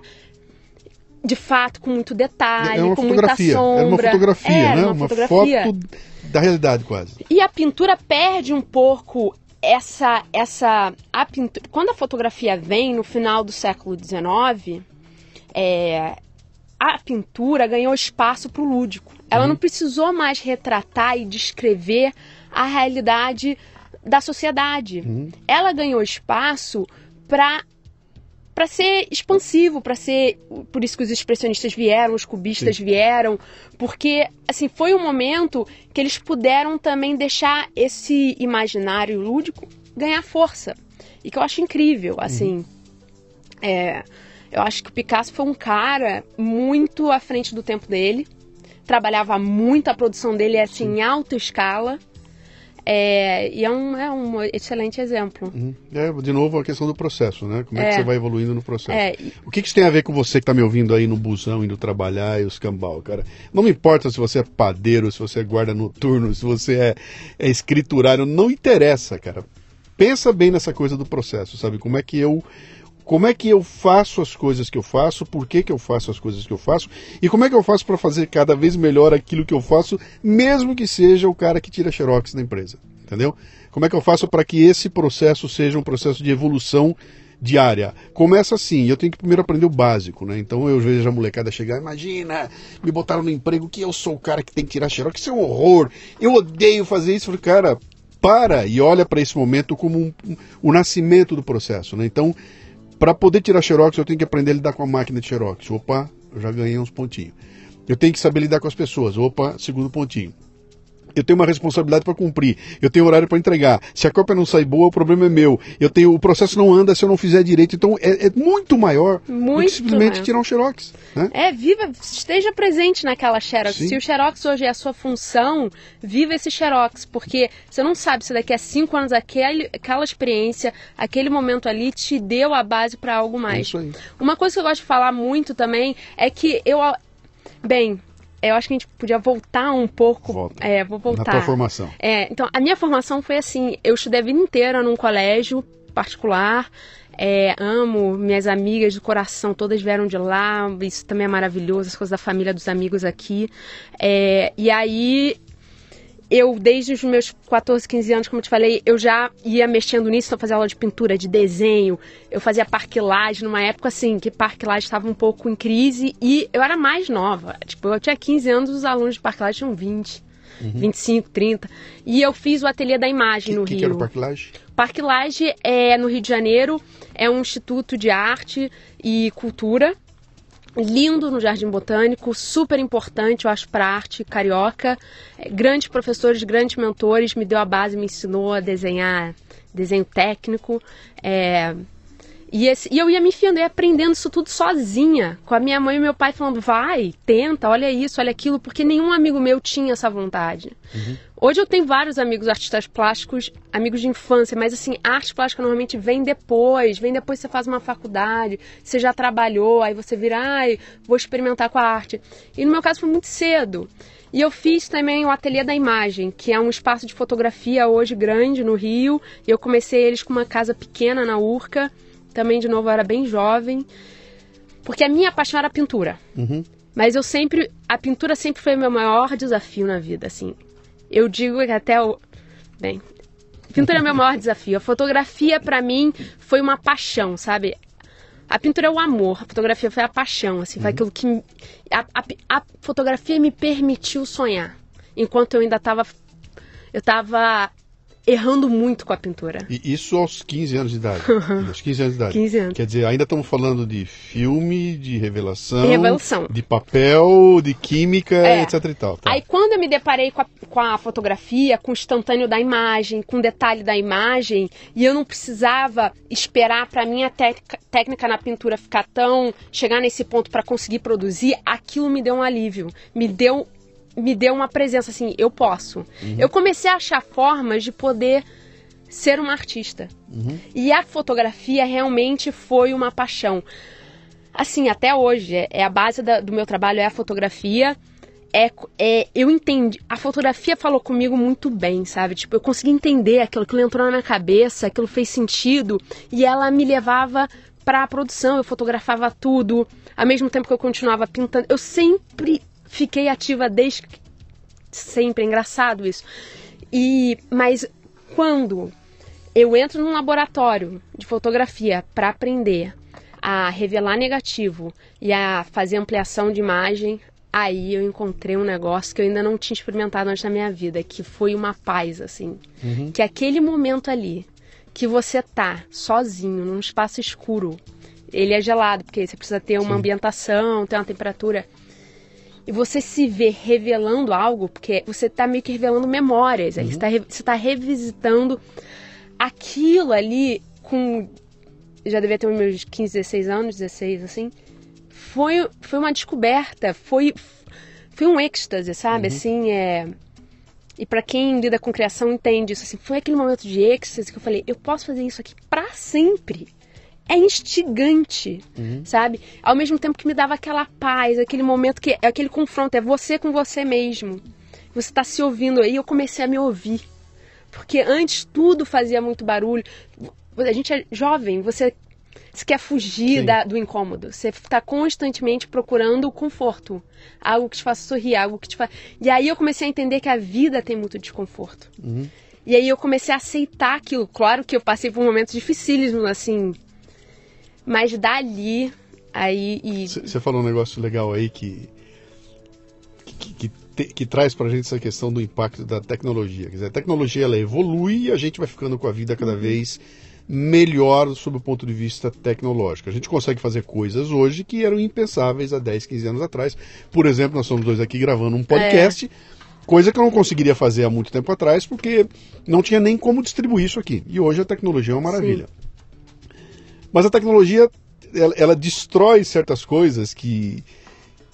de fato com muito detalhe, é com muita sombra. Era uma fotografia, é, né? Uma, uma fotografia. foto da realidade quase. E a pintura perde um pouco essa essa a pintura, quando a fotografia vem no final do século XIX, é, a pintura ganhou espaço para o lúdico. Ela uhum. não precisou mais retratar e descrever a realidade da sociedade. Uhum. Ela ganhou espaço para para ser expansivo, para ser por isso que os expressionistas vieram, os cubistas Sim. vieram, porque assim foi um momento que eles puderam também deixar esse imaginário lúdico ganhar força e que eu acho incrível, assim. Uhum. É, eu acho que o Picasso foi um cara muito à frente do tempo dele, trabalhava muito a produção dele assim em alta escala. É, e é um, é um excelente exemplo. Uhum. É, de novo, a questão do processo, né? Como é, é que você vai evoluindo no processo. É, o que, que isso tem a ver com você que está me ouvindo aí no busão, indo trabalhar e os cambal, cara? Não me importa se você é padeiro, se você é guarda noturno, se você é, é escriturário, não interessa, cara. Pensa bem nessa coisa do processo, sabe? Como é que eu como é que eu faço as coisas que eu faço, por que, que eu faço as coisas que eu faço e como é que eu faço para fazer cada vez melhor aquilo que eu faço, mesmo que seja o cara que tira xerox da empresa, entendeu? Como é que eu faço para que esse processo seja um processo de evolução diária. Começa assim, eu tenho que primeiro aprender o básico, né? Então eu vejo a molecada chegar, imagina, me botaram no emprego que eu sou o cara que tem que tirar xerox, isso é um horror, eu odeio fazer isso. Eu falei, cara, para e olha para esse momento como um, um, o nascimento do processo, né? Então, para poder tirar xerox, eu tenho que aprender a lidar com a máquina de xerox. Opa, eu já ganhei uns pontinhos. Eu tenho que saber lidar com as pessoas. Opa, segundo pontinho eu tenho uma responsabilidade para cumprir, eu tenho horário para entregar. Se a cópia não sai boa, o problema é meu. Eu tenho o processo não anda se eu não fizer direito. Então é, é muito maior muito do que simplesmente maior. tirar um xerox. Né? É, viva, esteja presente naquela xerox. Sim. Se o xerox hoje é a sua função, viva esse xerox, porque você não sabe se daqui a cinco anos aquele, aquela experiência, aquele momento ali te deu a base para algo mais. É isso aí. Uma coisa que eu gosto de falar muito também é que eu Bem, eu acho que a gente podia voltar um pouco. Volta. É, vou voltar. Na tua formação. É, então, a minha formação foi assim: eu estudei a vida inteira num colégio particular. É, amo minhas amigas do coração, todas vieram de lá. Isso também é maravilhoso, as coisas da família, dos amigos aqui. É, e aí eu, desde os meus 14, 15 anos, como eu te falei, eu já ia mexendo nisso, então eu fazia aula de pintura, de desenho, eu fazia parquilagem numa época assim, que parquilagem estava um pouco em crise e eu era mais nova. Tipo, eu tinha 15 anos, os alunos de parquilagem tinham 20. Uhum. 25, 30. E eu fiz o ateliê da imagem que, no que Rio. Que era o Parquilage? Parquilage é no Rio de Janeiro, é um instituto de arte e cultura lindo no Jardim Botânico, super importante, eu acho, para arte carioca. É, grandes professores, grandes mentores, me deu a base, me ensinou a desenhar desenho técnico. É, e, esse, e, eu ia me enfiando, ia aprendendo isso tudo sozinha, com a minha mãe e meu pai falando, vai, tenta, olha isso, olha aquilo, porque nenhum amigo meu tinha essa vontade. Uhum. Hoje eu tenho vários amigos artistas plásticos, amigos de infância, mas assim, arte plástica normalmente vem depois, vem depois você faz uma faculdade, você já trabalhou, aí você vira, ai, vou experimentar com a arte. E no meu caso foi muito cedo. E eu fiz também o Ateliê da Imagem, que é um espaço de fotografia hoje grande no Rio. E eu comecei eles com uma casa pequena na Urca, também de novo eu era bem jovem, porque a minha paixão era a pintura. Uhum. Mas eu sempre, a pintura sempre foi o meu maior desafio na vida, assim. Eu digo que até o. Bem, pintura é meu maior desafio. A fotografia, para mim, foi uma paixão, sabe? A pintura é o amor, a fotografia foi a paixão, assim, foi uhum. aquilo que. A, a, a, fotografia me permitiu sonhar. Enquanto eu ainda estava. Eu estava errando muito com a pintura. E isso aos 15 anos de idade. aos 15 anos de idade. 15 anos. Quer dizer, ainda estamos falando de filme, de revelação, revelação. de papel, de química, é. etc e tal. Tá. Aí quando eu me deparei com a, com a fotografia, com o instantâneo da imagem, com o detalhe da imagem, e eu não precisava esperar para minha técnica na pintura ficar tão chegar nesse ponto para conseguir produzir, aquilo me deu um alívio, me deu me deu uma presença assim, eu posso. Uhum. Eu comecei a achar formas de poder ser uma artista. Uhum. E a fotografia realmente foi uma paixão. Assim, até hoje, é, é a base da, do meu trabalho é a fotografia. É, é, eu entendi. A fotografia falou comigo muito bem, sabe? Tipo, eu consegui entender aquilo, aquilo entrou na minha cabeça, aquilo fez sentido e ela me levava para a produção. Eu fotografava tudo, ao mesmo tempo que eu continuava pintando. Eu sempre fiquei ativa desde sempre, é engraçado isso. E mas quando eu entro num laboratório de fotografia para aprender a revelar negativo e a fazer ampliação de imagem, aí eu encontrei um negócio que eu ainda não tinha experimentado antes na minha vida, que foi uma paz assim, uhum. que aquele momento ali que você tá sozinho num espaço escuro, ele é gelado porque você precisa ter uma Sim. ambientação, ter uma temperatura e você se vê revelando algo, porque você está meio que revelando memórias, uhum. você está tá revisitando aquilo ali com. Já devia ter meus 15, 16 anos, 16, assim. Foi, foi uma descoberta, foi, foi um êxtase, sabe? Uhum. Assim, é. E para quem lida com criação entende isso, assim, foi aquele momento de êxtase que eu falei, eu posso fazer isso aqui para sempre é instigante, uhum. sabe? Ao mesmo tempo que me dava aquela paz, aquele momento que é aquele confronto, é você com você mesmo. Você está se ouvindo aí, eu comecei a me ouvir. Porque antes tudo fazia muito barulho. A gente é jovem, você, você quer fugir da, do incômodo. Você está constantemente procurando o conforto. Algo que te faça sorrir, algo que te faça. E aí eu comecei a entender que a vida tem muito desconforto. Uhum. E aí eu comecei a aceitar aquilo. Claro que eu passei por momentos dificílimos, assim, Mas dali, aí. Você falou um negócio legal aí que. que, que, que, que traz pra gente essa questão do impacto da tecnologia. Quer dizer, a tecnologia ela evolui e a gente vai ficando com a vida cada uhum. vez melhor sob o ponto de vista tecnológico. A gente consegue fazer coisas hoje que eram impensáveis há 10, 15 anos atrás. Por exemplo, nós somos dois aqui gravando um podcast. É Coisa que eu não conseguiria fazer há muito tempo atrás, porque não tinha nem como distribuir isso aqui. E hoje a tecnologia é uma maravilha. Sim. Mas a tecnologia, ela, ela, destrói certas coisas que,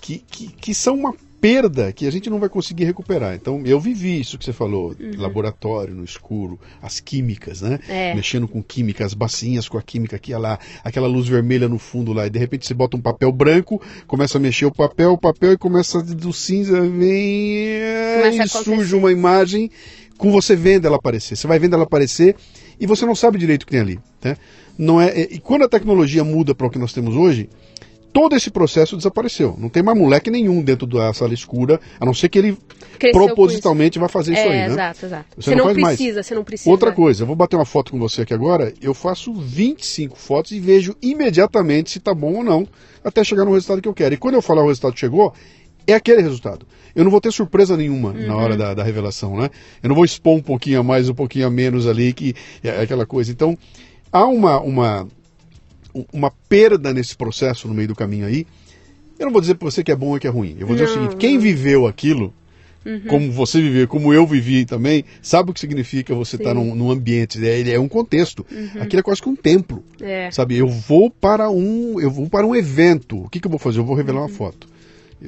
que, que, que são uma perda que a gente não vai conseguir recuperar. Então, eu vivi isso que você falou, uhum. laboratório no escuro, as químicas, né? É. Mexendo com química, as bacinhas com a química aqui lá, aquela luz vermelha no fundo lá, e de repente você bota um papel branco, começa a mexer o papel, o papel e começa do cinza, vem começa e surge uma imagem com você vendo ela aparecer. Você vai vendo ela aparecer e você não sabe direito o que tem ali, né? Não é, e quando a tecnologia muda para o que nós temos hoje, todo esse processo desapareceu. Não tem mais moleque nenhum dentro da sala escura, a não ser que ele Cresceu propositalmente vai fazer isso é, aí, né? Exato, exato. Você, você não, não precisa, mais. você não precisa. Outra coisa, eu vou bater uma foto com você aqui agora, eu faço 25 fotos e vejo imediatamente se tá bom ou não, até chegar no resultado que eu quero. E quando eu falar o resultado chegou, é aquele resultado. Eu não vou ter surpresa nenhuma uhum. na hora da, da, revelação, né? Eu não vou expor um pouquinho a mais, um pouquinho a menos ali, que é aquela coisa. Então, há uma, uma uma perda nesse processo no meio do caminho aí. Eu não vou dizer para você que é bom ou que é ruim. Eu vou dizer não, o seguinte: quem viveu aquilo, uhum. como você viveu, como eu vivi também, sabe o que significa você estar tá num, num, ambiente. É, é um contexto. Uhum. Aquilo é quase que um templo. É. Sabe? Eu vou para um, eu vou para um evento. O que, que eu vou fazer? Eu vou revelar uhum. uma foto.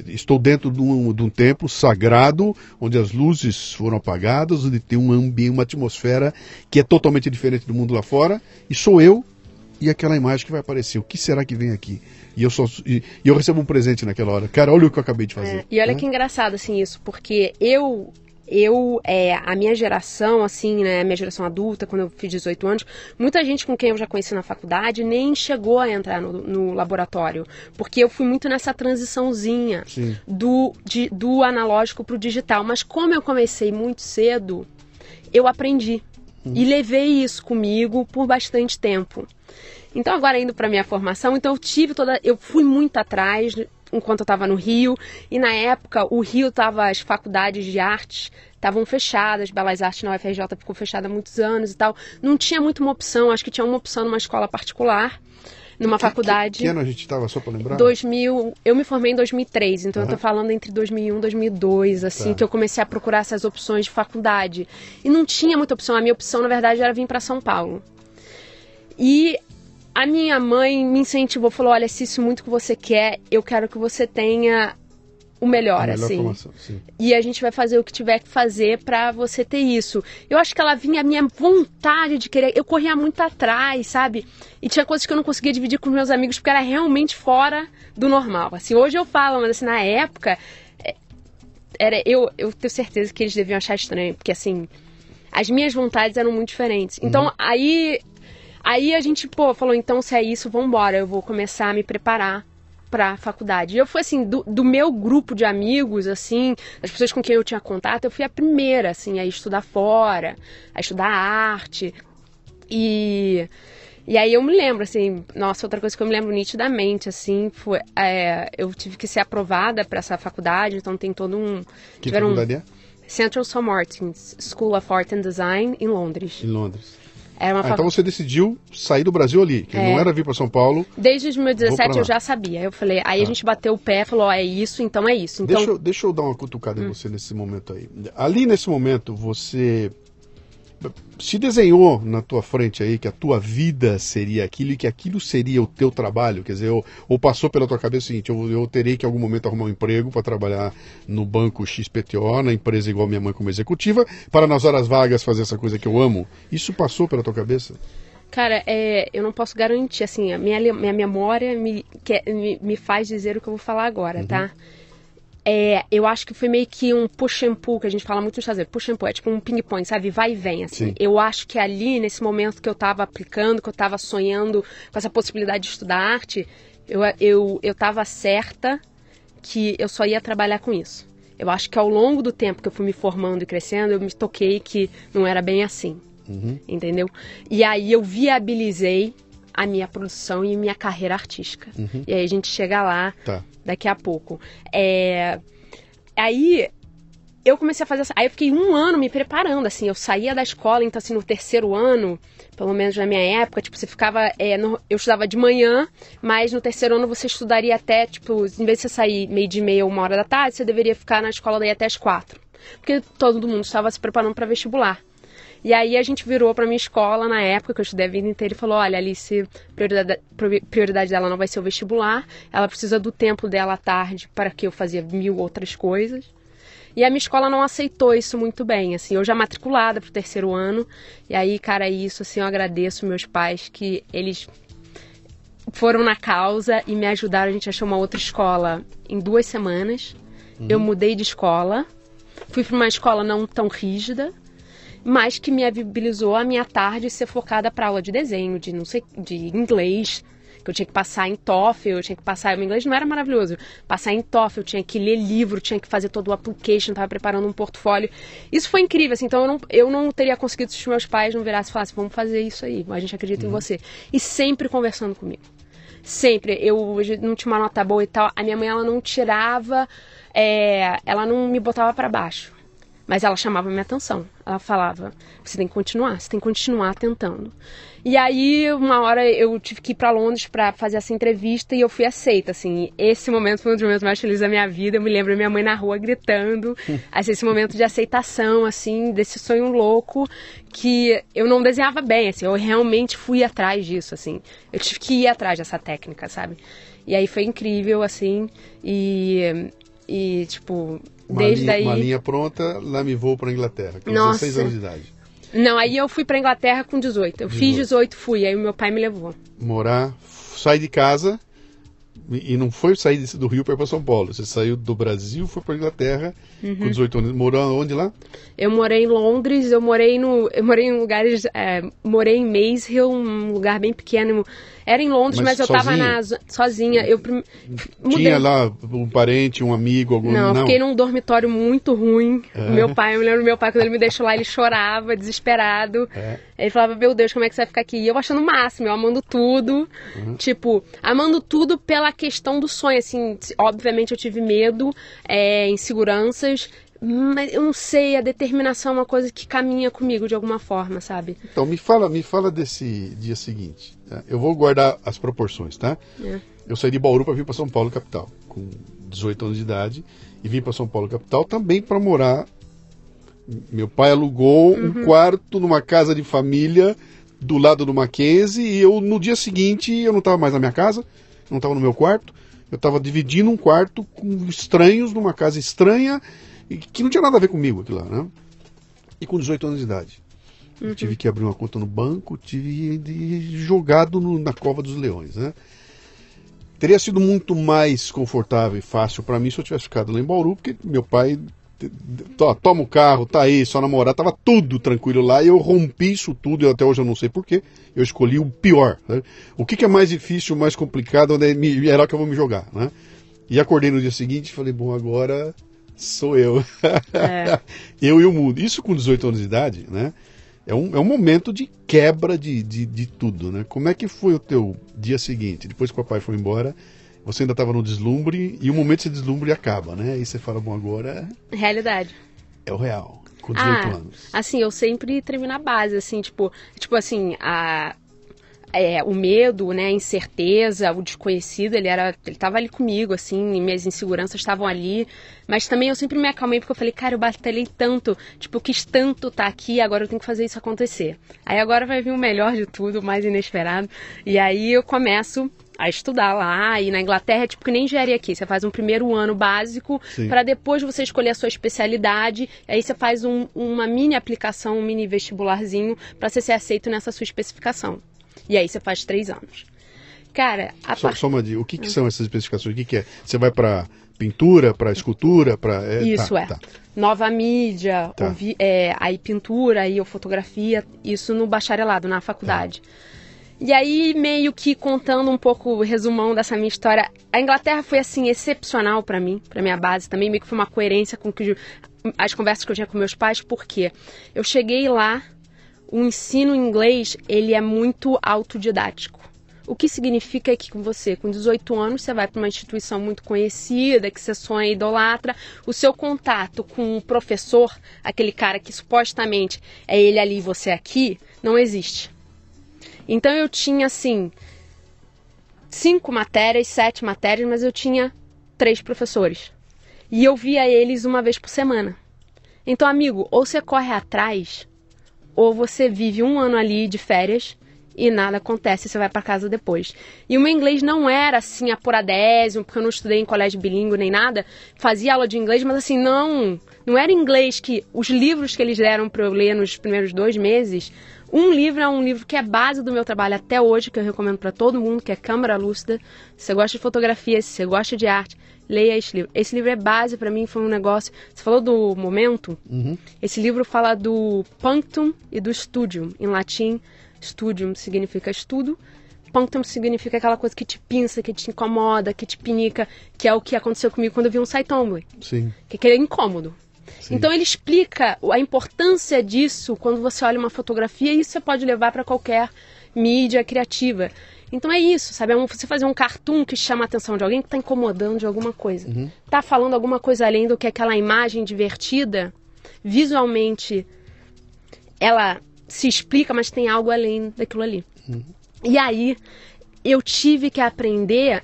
Estou dentro de um, de um, templo sagrado, onde as luzes foram apagadas, onde tem um ambiente, uma atmosfera que é totalmente diferente do mundo lá fora, e sou eu e aquela imagem que vai aparecer. O que será que vem aqui? E eu só e, e eu recebo um presente naquela hora. Cara, olha o que eu acabei de fazer. É, e olha né? que engraçado assim isso, porque eu eu, é, a minha geração, assim, né, a minha geração adulta, quando eu fiz 18 anos, muita gente com quem eu já conheci na faculdade nem chegou a entrar no, no laboratório, porque eu fui muito nessa transiçãozinha do, de, do analógico para o digital. Mas como eu comecei muito cedo, eu aprendi. Hum. E levei isso comigo por bastante tempo. Então agora indo para minha formação, então eu tive toda, eu fui muito atrás enquanto eu estava no Rio e na época o Rio tava as faculdades de artes estavam fechadas, Belas Artes na UFRJ ficou fechada há muitos anos e tal. Não tinha muito uma opção, acho que tinha uma opção numa escola particular numa que, faculdade. Que, que ano a gente estava, só para lembrar? 2000, eu me formei em 2003, então uhum. eu estou falando entre 2001 e 2002, assim, tá. que eu comecei a procurar essas opções de faculdade. E não tinha muita opção, a minha opção, na verdade, era vir para São Paulo. E a minha mãe me incentivou, falou: olha, se isso muito que você quer, eu quero que você tenha o melhor, melhor assim. Formação, e a gente vai fazer o que tiver que fazer para você ter isso. Eu acho que ela vinha a minha vontade de querer. Eu corria muito atrás, sabe? E tinha coisas que eu não conseguia dividir com meus amigos porque era realmente fora do normal. Assim, hoje eu falo, mas assim, na época é, era eu, eu tenho certeza que eles deviam achar estranho, porque assim, as minhas vontades eram muito diferentes. Então, uhum. aí Aí a gente, pô, falou, então se é isso, vambora, eu vou começar a me preparar pra faculdade. E eu fui assim, do, do, meu grupo de amigos, assim, as pessoas com quem eu tinha contato, eu fui a primeira, assim, a estudar fora, a estudar arte. E, e aí eu me lembro, assim, nossa, outra coisa que eu me lembro nitidamente, assim, foi. É, eu tive que ser aprovada para essa faculdade, então tem todo um. Que faculdade um, é? Central St. Martin's School of Art and Design, em Londres. Em Londres. Era uma ah, então você decidiu sair do Brasil ali, que é. não era vir para São Paulo. Desde 2017 eu já sabia. Eu falei, aí ah. a gente bateu o pé, falou, oh, é isso, então é isso. Então... Deixa, eu, deixa eu dar uma cutucada hum. em você nesse momento aí. Ali nesse momento você se desenhou na tua frente aí que a tua vida seria aquilo e que aquilo seria o teu trabalho, quer dizer, ou, ou passou pela tua cabeça o seguinte, eu, eu terei que em algum momento arrumar um emprego para trabalhar no banco XPTO, na empresa igual minha mãe como executiva, para nas horas vagas fazer essa coisa que eu amo. Isso passou pela tua cabeça? Cara, é, eu não posso garantir, assim, a minha, minha memória me, que, me, me faz dizer o que eu vou falar agora, uhum. tá? É, eu acho que foi meio que um push and pull, que a gente fala muito nos Estados Unidos. Push and pull, é tipo um ping-pong, sabe? Vai e vem, assim. Sim. Eu acho que ali, nesse momento que eu estava aplicando, que eu estava sonhando com essa possibilidade de estudar arte, eu, eu, eu tava certa que eu só ia trabalhar com isso. Eu acho que ao longo do tempo que eu fui me formando e crescendo, eu me toquei que não era bem assim. Uhum. Entendeu? E aí eu viabilizei a minha produção e minha carreira artística. E aí a gente chega lá Tá. Daqui a pouco. É, Aí eu comecei a fazer essa. Aí eu fiquei um ano me preparando, assim. Eu saía da escola, então, assim, no terceiro ano, pelo menos na minha época, tipo, você ficava. é, no- Eu estudava de manhã, mas no terceiro ano você estudaria até, tipo, em vez de você sair meio de meia ou uma hora da tarde, você deveria ficar na escola daí até as quatro. Porque todo mundo estava se preparando para vestibular. E aí a gente virou pra minha escola na época que eu estudei a vida inteira e falou: olha, Alice, prioridade, prioridade dela não vai ser o vestibular, ela precisa do tempo dela à tarde para que eu fazia mil outras coisas. E a minha escola não aceitou isso muito bem, assim, eu já matriculada pro terceiro ano, e aí, cara, isso, assim, eu agradeço meus pais que eles foram na causa e me ajudaram, a gente achou uma outra escola em duas semanas. Eu mudei de escola, fui para uma escola não tão rígida, mas que me viabilizou a minha tarde ser focada para aula de desenho, de não sei, de inglês, que eu tinha que passar em TOEFL, eu tinha que passar, o inglês não era maravilhoso, passar em TOEFL, eu tinha que ler livro, tinha que fazer todo o application, tava preparando um portfólio. Isso foi incrível, assim, então eu não, eu não teria conseguido se os meus pais não virassem e falassem, vamos fazer isso aí, a gente acredita em você. E sempre conversando comigo. Sempre. Eu não tinha uma nota boa e tal. A minha mãe, ela não tirava, é, ela não me botava para baixo. Mas ela chamava minha atenção. Ela falava: você tem que continuar, você tem que continuar tentando. E aí, uma hora eu tive que ir para Londres para fazer essa entrevista e eu fui aceita, assim. Esse momento foi um dos momentos mais felizes da minha vida. Eu me lembro minha mãe na rua gritando. assim, esse momento de aceitação, assim, desse sonho louco que eu não desenhava bem, assim. Eu realmente fui atrás disso, assim. Eu tive que ir atrás dessa técnica, sabe? E aí foi incrível, assim. E, e tipo, Uma, desde linha, aí. uma linha pronta, lá me vou para Inglaterra, com Nossa. 16 anos de idade. Não, aí eu fui pra Inglaterra com 18. Eu fiz 18, fui. Aí o meu pai me levou. Morar, sair de casa e não foi sair do Rio para para São Paulo. Você saiu do Brasil, foi para Inglaterra Uhum. com 18 anos. Morou onde lá? Eu morei em Londres, eu morei no. Eu morei em lugares. é, morei em Maze Hill, um lugar bem pequeno. Era em Londres, Mas mas, eu tava sozinha? na. zo- Sozinha. Eu prim- mudei. Tinha lá um parente, um amigo, algum Não, eu fiquei num dormitório muito ruim. Meu pai, eu me lembro do meu pai, quando ele me deixou lá, ele chorava, desesperado. É. Ele falava, meu Deus, como é que você vai ficar aqui? E eu achando o máximo, eu amando tudo. Uhum. Tipo, amando tudo pela questão do sonho, assim. Obviamente eu tive medo, é, inseguranças, mas eu não sei, a determinação é uma coisa que caminha comigo de alguma forma, sabe? Então me fala, me fala desse dia seguinte. Tá? Eu vou guardar as proporções, tá? É. Eu saí de Bauru para vir para São Paulo capital, com 18 anos de idade, e vim para São Paulo capital também para morar. Meu pai alugou Uhum. um quarto numa casa de família do lado do Mackenzie e eu no dia seguinte eu não estava mais na minha casa, não estava no meu quarto, eu estava dividindo um quarto com estranhos numa casa estranha e que não tinha nada a ver comigo aquilo lá, né? E com 18 anos de idade. Eu tive que abrir uma conta no banco, tive de- jogado no- na cova dos leões, né? Teria sido muito mais confortável e fácil para mim se eu tivesse ficado lá em Bauru, porque meu pai toma o carro, tá aí, só namorar, tava tudo tranquilo lá e eu rompi isso tudo, e até hoje eu não sei porquê, eu escolhi o pior. né? O que, que é mais difícil, mais complicado, onde é me- era lá que eu vou me jogar, né? E acordei no dia seguinte e falei, bom, agora sou eu. É. eu e o mundo. Isso com 18 anos de idade, né? É um, é um momento de quebra de, de, de tudo, né? Como é que foi o teu dia seguinte? Depois que o papai foi embora, você ainda estava no deslumbre e o momento desse deslumbre acaba, né? Aí você fala, bom, agora Realidade. é o real, com 18 Ah, anos. assim, eu sempre termino na base, assim, tipo, tipo assim, a, é, o medo, né, a incerteza, o desconhecido, ele era, ele tava ali comigo, assim, e minhas inseguranças estavam ali, mas também eu sempre me acalmei porque eu falei, cara, eu batalhei tanto, tipo, eu quis tanto estar aqui, agora eu tenho que fazer isso acontecer. Aí agora vai vir o melhor de tudo, o mais inesperado, e aí eu começo a estudar lá, e na Inglaterra é tipo que nem engenharia aqui, você faz um primeiro ano básico para depois você escolher a sua especialidade, aí você faz um- uma mini aplicação, um mini vestibularzinho para você ser aceito nessa sua especificação. E aí você faz três anos. Cara, a Só, par- só uma dica, o que, que são essas especificações? O que, que é? Você vai para pintura, para escultura, para... Isso tá, é. tá. Nova mídia, Tá. ouvi- é, aí pintura, aí ou fotografia, isso no bacharelado, na faculdade. E aí, meio que contando um pouco o resumão dessa minha história, a Inglaterra foi, assim, excepcional pra mim, pra minha base também, meio que foi uma coerência com que, as conversas que eu tinha com meus pais, porque eu cheguei lá, o ensino em inglês, ele é muito autodidático. O que significa que você, com 18 anos, você vai para uma instituição muito conhecida, que você sonha e idolatra, o seu contato com o professor, aquele cara que supostamente é ele ali e você aqui, não existe. Então eu tinha assim cinco matérias, sete matérias, mas eu tinha três professores. E eu via eles uma vez por semana. Então, amigo, ou você corre atrás, ou você vive um ano ali de férias e nada acontece, você vai para casa depois. E o meu inglês não era assim apuradésimo, porque eu não estudei em colégio bilíngue nem nada, fazia aula de inglês, mas assim, não, não era inglês que os livros que eles deram para eu ler nos primeiros dois meses, um livro é um livro que é base do meu trabalho até hoje, que eu recomendo para todo mundo, que é Câmara Lúcida. Se você gosta de fotografia, se você gosta de arte, leia esse livro. Esse livro é base para mim, foi um negócio. Você falou do momento? Uhum. Esse livro fala do punctum e do studium. Em latim, studium significa estudo. Punctum significa aquela coisa que te pinça, que te incomoda, que te pinica, que é o que aconteceu comigo quando eu vi um site Sim. Que é incômodo. Sim. Então ele explica a importância disso quando você olha uma fotografia e isso você pode levar para qualquer mídia criativa. Então é isso, sabe? É um, você fazer um cartoon que chama a atenção de alguém que está incomodando de alguma coisa. Uhum. Tá falando alguma coisa além do que aquela imagem divertida, visualmente, ela se explica, mas tem algo além daquilo ali. Uhum. E aí eu tive que aprender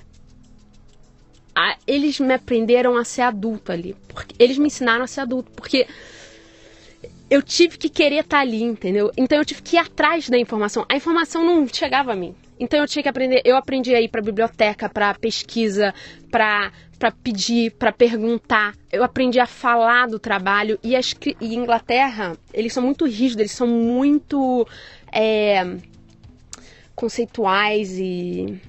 a, eles me aprenderam a ser adulto ali. Porque, eles me ensinaram a ser adulto. Porque eu tive que querer estar tá ali, entendeu? Então eu tive que ir atrás da informação. A informação não chegava a mim. Então eu tinha que aprender. Eu aprendi a ir para biblioteca, para pesquisa, para para pedir, para perguntar. Eu aprendi a falar do trabalho e a e Inglaterra, eles são muito rígidos, eles são muito é, conceituais e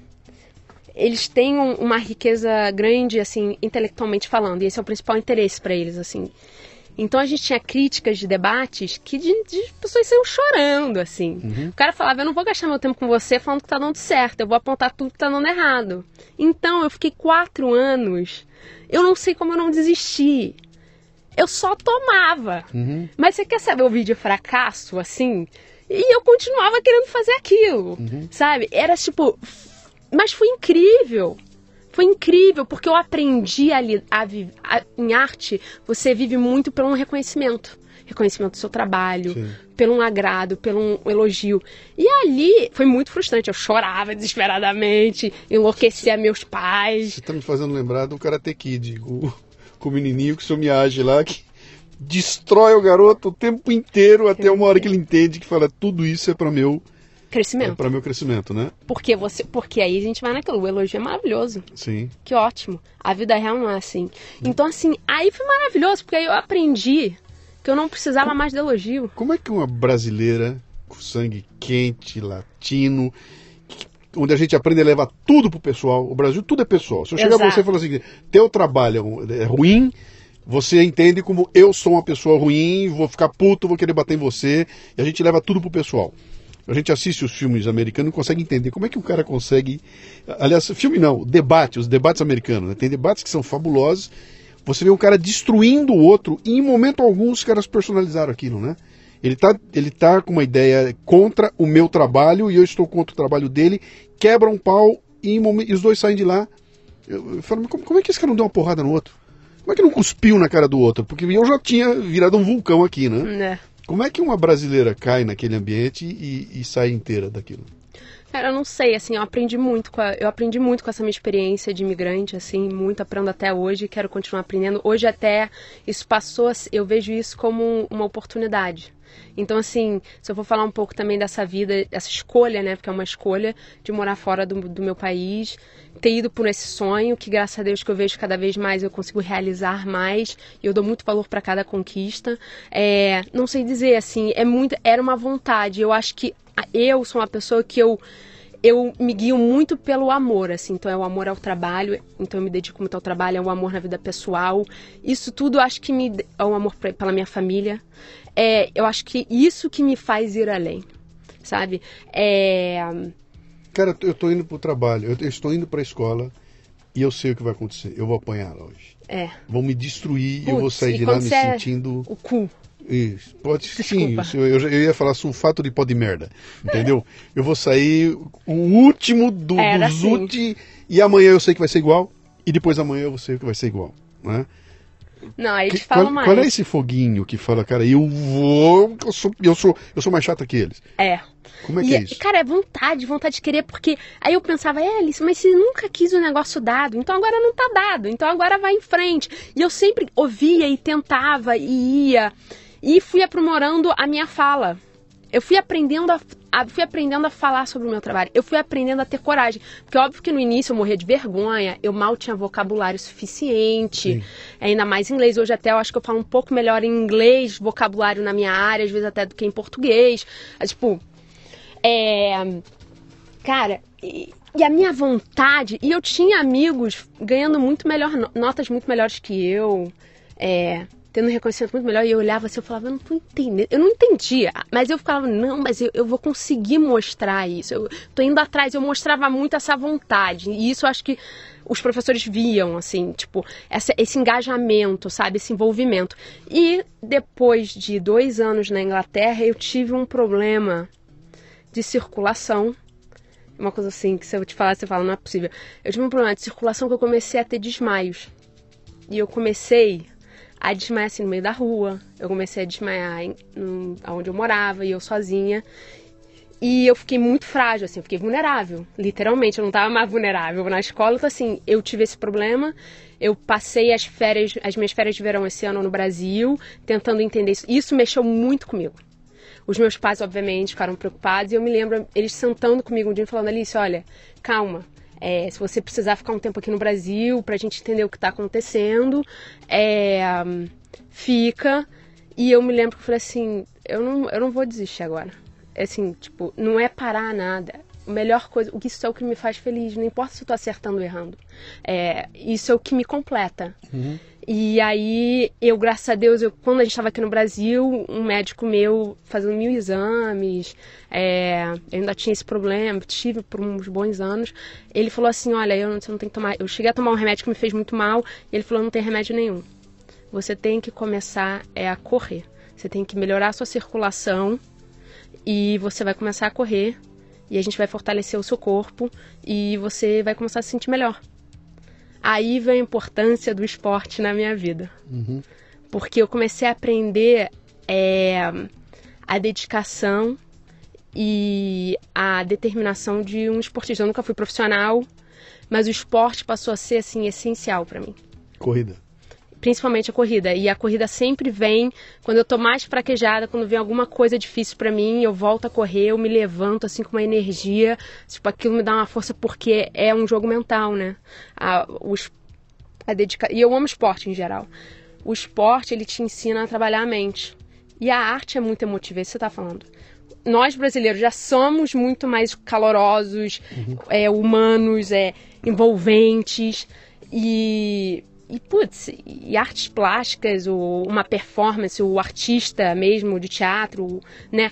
eles têm um, uma riqueza grande, assim, intelectualmente falando, e esse é o principal interesse para eles, assim. Então a gente tinha críticas de debates que de, de pessoas saiam chorando, assim. Uhum. O cara falava, eu não vou gastar meu tempo com você falando que tá dando certo, eu vou apontar tudo que tá dando errado. Então eu fiquei quatro anos, eu não sei como eu não desisti. Eu só tomava. Uhum. Mas você quer saber o vídeo fracasso, assim? E eu continuava querendo fazer aquilo, uhum. sabe? Era tipo, mas foi incrível. Foi incrível, porque eu aprendi ali a, a, em arte, você vive muito pelo um reconhecimento. Reconhecimento do seu trabalho, Sim. pelo um agrado, pelo um elogio. E ali foi muito frustrante. Eu chorava desesperadamente, enlouquecia meus pais. Você está me fazendo lembrar do Karate Kid, o, com o menininho que o Miyagi lá, que destrói o garoto o tempo inteiro, até uma hora que ele entende que fala: tudo isso é para meu Crescimento. É para meu crescimento, né? Porque você, porque aí a gente vai naquilo, o elogio é maravilhoso. Sim. Que ótimo. A vida real não é assim. Então assim, aí foi maravilhoso, porque aí eu aprendi que eu não precisava mais de elogio. Como é que uma brasileira com sangue quente, latino, onde a gente aprende a levar tudo pro pessoal, o Brasil tudo é pessoal. Se eu chegar Exato. pra você e falar assim, teu trabalho é ruim, você entende como eu sou uma pessoa ruim, vou ficar puto, vou querer bater em você, e a gente leva tudo pro pessoal. A gente assiste os filmes americanos e consegue entender como é que o cara consegue. Aliás, filme não, debate, os debates americanos. Né? Tem debates que são fabulosos. Você vê um cara destruindo o outro e em momento algum os caras personalizaram aquilo, né? Ele tá, ele tá com uma ideia contra o meu trabalho e eu estou contra o trabalho dele, quebra um pau e, e os dois saem de lá. Eu, eu falo, como, como, é que esse cara não deu uma porrada no outro? Como é que não cuspiu na cara do outro? Porque eu já tinha virado um vulcão aqui, né? É. Como é que uma brasileira cai naquele ambiente e, e sai inteira daquilo? Cara, eu não sei, assim, eu aprendi muito com a, eu aprendi muito com essa minha experiência de imigrante, assim, muito aprendo até hoje, quero continuar aprendendo. Hoje até isso passou, eu vejo isso como uma oportunidade. Então, assim, se eu for falar um pouco também dessa vida, essa escolha, né? Porque é uma escolha de morar fora do, do meu país, ter ido por esse sonho, que graças a Deus que eu vejo cada vez mais eu consigo realizar mais, e eu dou muito valor para cada conquista. É, não sei dizer, assim, é muito, era uma vontade. Eu acho que eu sou uma pessoa que eu eu me guio muito pelo amor, assim, então é o amor ao trabalho, então eu me dedico muito ao trabalho, é o amor na vida pessoal. Isso tudo acho que me é o amor pela minha família. É, eu acho que isso que me faz ir além, sabe? É... Cara, eu tô indo pro trabalho, eu estou indo pra escola e eu sei o que vai acontecer. Eu vou apanhar hoje. É. Vão me destruir e eu vou sair de lá me é sentindo. O cu. Isso, pode sim. Eu, eu ia falar sulfato de pó de merda. Entendeu? eu vou sair o último do, Era dos assim. E amanhã eu sei que vai ser igual. E depois amanhã eu sei que vai ser igual. Né? Não, aí Que- te falo qual, mais. qual é esse foguinho que fala, cara, eu vou. Eu sou, eu sou, eu sou mais chata que eles. É. Como é E, que é isso? Cara, é vontade, vontade de querer, porque aí eu pensava, é, Alice, mas você nunca quis o negócio dado, então agora não tá dado, então agora vai em frente. E eu sempre ouvia e tentava e ia. E fui aprimorando a minha fala. Eu fui aprendendo a, a- fui aprendendo a falar sobre o meu trabalho. Eu fui aprendendo a ter coragem. Porque óbvio que no início eu morria de vergonha, eu mal tinha vocabulário suficiente, Sim. ainda mais inglês. Hoje até eu acho que eu falo um pouco melhor em inglês, vocabulário na minha área, às vezes até do que em português. Mas, tipo, é. Cara, e, e a minha vontade. E eu tinha amigos ganhando muito melhor, no- notas muito melhores que eu, é, tendo um reconhecimento muito melhor. E eu olhava assim, eu falava, eu não tô entendendo. Eu não entendia. Mas eu ficava, não, mas eu, eu vou conseguir mostrar isso. Eu tô indo atrás. Eu mostrava muito essa vontade. E isso eu acho que os professores viam, assim, tipo, essa- esse engajamento, sabe? Esse envolvimento. E depois de dois anos na Inglaterra, eu tive um problema de circulação. Uma coisa assim, que se eu te falar, você fala, não é possível. Eu tive um problema de circulação que eu comecei a ter desmaios. E eu comecei a desmaiar assim no meio da rua. Eu comecei a desmaiar em, num- onde eu morava, e eu sozinha. E eu fiquei muito frágil, assim, eu fiquei vulnerável. Literalmente, eu não tava mais vulnerável. Na escola, então, assim, eu tive esse problema. Eu passei as férias, as minhas férias de verão esse ano no Brasil, tentando entender isso. Isso mexeu muito comigo. Os meus pais, obviamente, ficaram preocupados e eu me lembro eles sentando comigo um dia e falando: Alice, olha, calma. É, se você precisar ficar um tempo aqui no Brasil pra gente entender o que tá acontecendo, é, fica. E eu me lembro que eu falei assim: eu não, eu não vou desistir agora. É Assim, tipo, não é parar nada. A melhor coisa, o que isso é o que me faz feliz, não importa se eu tô acertando ou errando. É, isso é o que me completa. E aí, eu, graças a Deus, eu, quando a gente estava aqui no Brasil, um médico meu fazendo mil exames, é, eu ainda tinha esse problema, tive por uns bons anos. Ele falou assim: Olha, eu você não tem que tomar. Eu cheguei a tomar um remédio que me fez muito mal, e ele falou: Não tem remédio nenhum. Você tem que começar é, a correr. Você tem que melhorar a sua circulação e você vai começar a correr. E a gente vai fortalecer o seu corpo e você vai começar a se sentir melhor. Aí vem a importância do esporte na minha vida. Porque eu comecei a aprender é, a dedicação e a determinação de um esportista. Eu nunca fui profissional, mas o esporte passou a ser assim essencial para mim. Corrida. Principalmente a corrida. E a corrida sempre vem quando eu tô mais fraquejada, quando vem alguma coisa difícil para mim, eu volto a correr, eu me levanto assim com uma energia, tipo aquilo me dá uma força porque é um jogo mental, né? A, os, a dedica... E eu amo esporte em geral. O esporte ele te ensina a trabalhar a mente. E a arte é muito emotiva, é isso que você tá falando. Nós brasileiros já somos muito mais calorosos, é, humanos, é, envolventes e e putz, e artes plásticas, ou uma performance, o artista mesmo de teatro, né?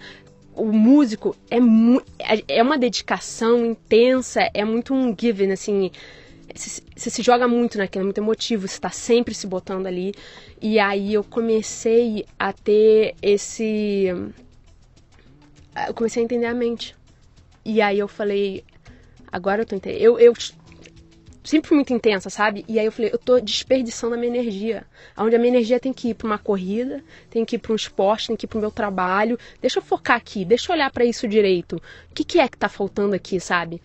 O músico é, é- é uma dedicação intensa, é muito um given, assim. Você se joga muito naquilo, é muito emotivo, você está sempre se botando ali. E aí eu comecei a ter esse. Eu comecei a entender a mente. E aí eu falei, agora eu tô entendendo. Eu, eu sempre fui muito intensa, sabe? E aí eu falei, eu tô desperdiçando a minha energia. Onde a minha energia tem que ir pra uma corrida, tem que ir pra um esporte, tem que ir pro meu trabalho. Deixa eu focar aqui, deixa eu olhar pra isso direito. O que, que é que tá faltando aqui, sabe?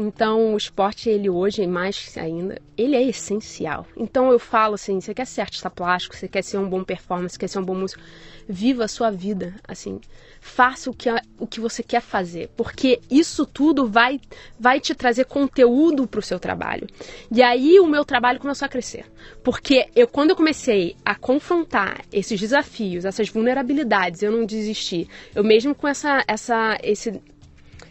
Então, o esporte, ele hoje, mais ainda, ele é essencial. Então, eu falo assim, você quer ser artista plástico, você quer ser um bom performance, quer ser um bom músico, viva a sua vida, assim. Faça o que, o que você quer fazer, porque isso tudo vai, vai te trazer conteúdo para o seu trabalho. E aí, o meu trabalho começou a crescer. Porque eu, quando eu comecei a confrontar esses desafios, essas vulnerabilidades, eu não desisti. Eu mesmo com essa, essa, esse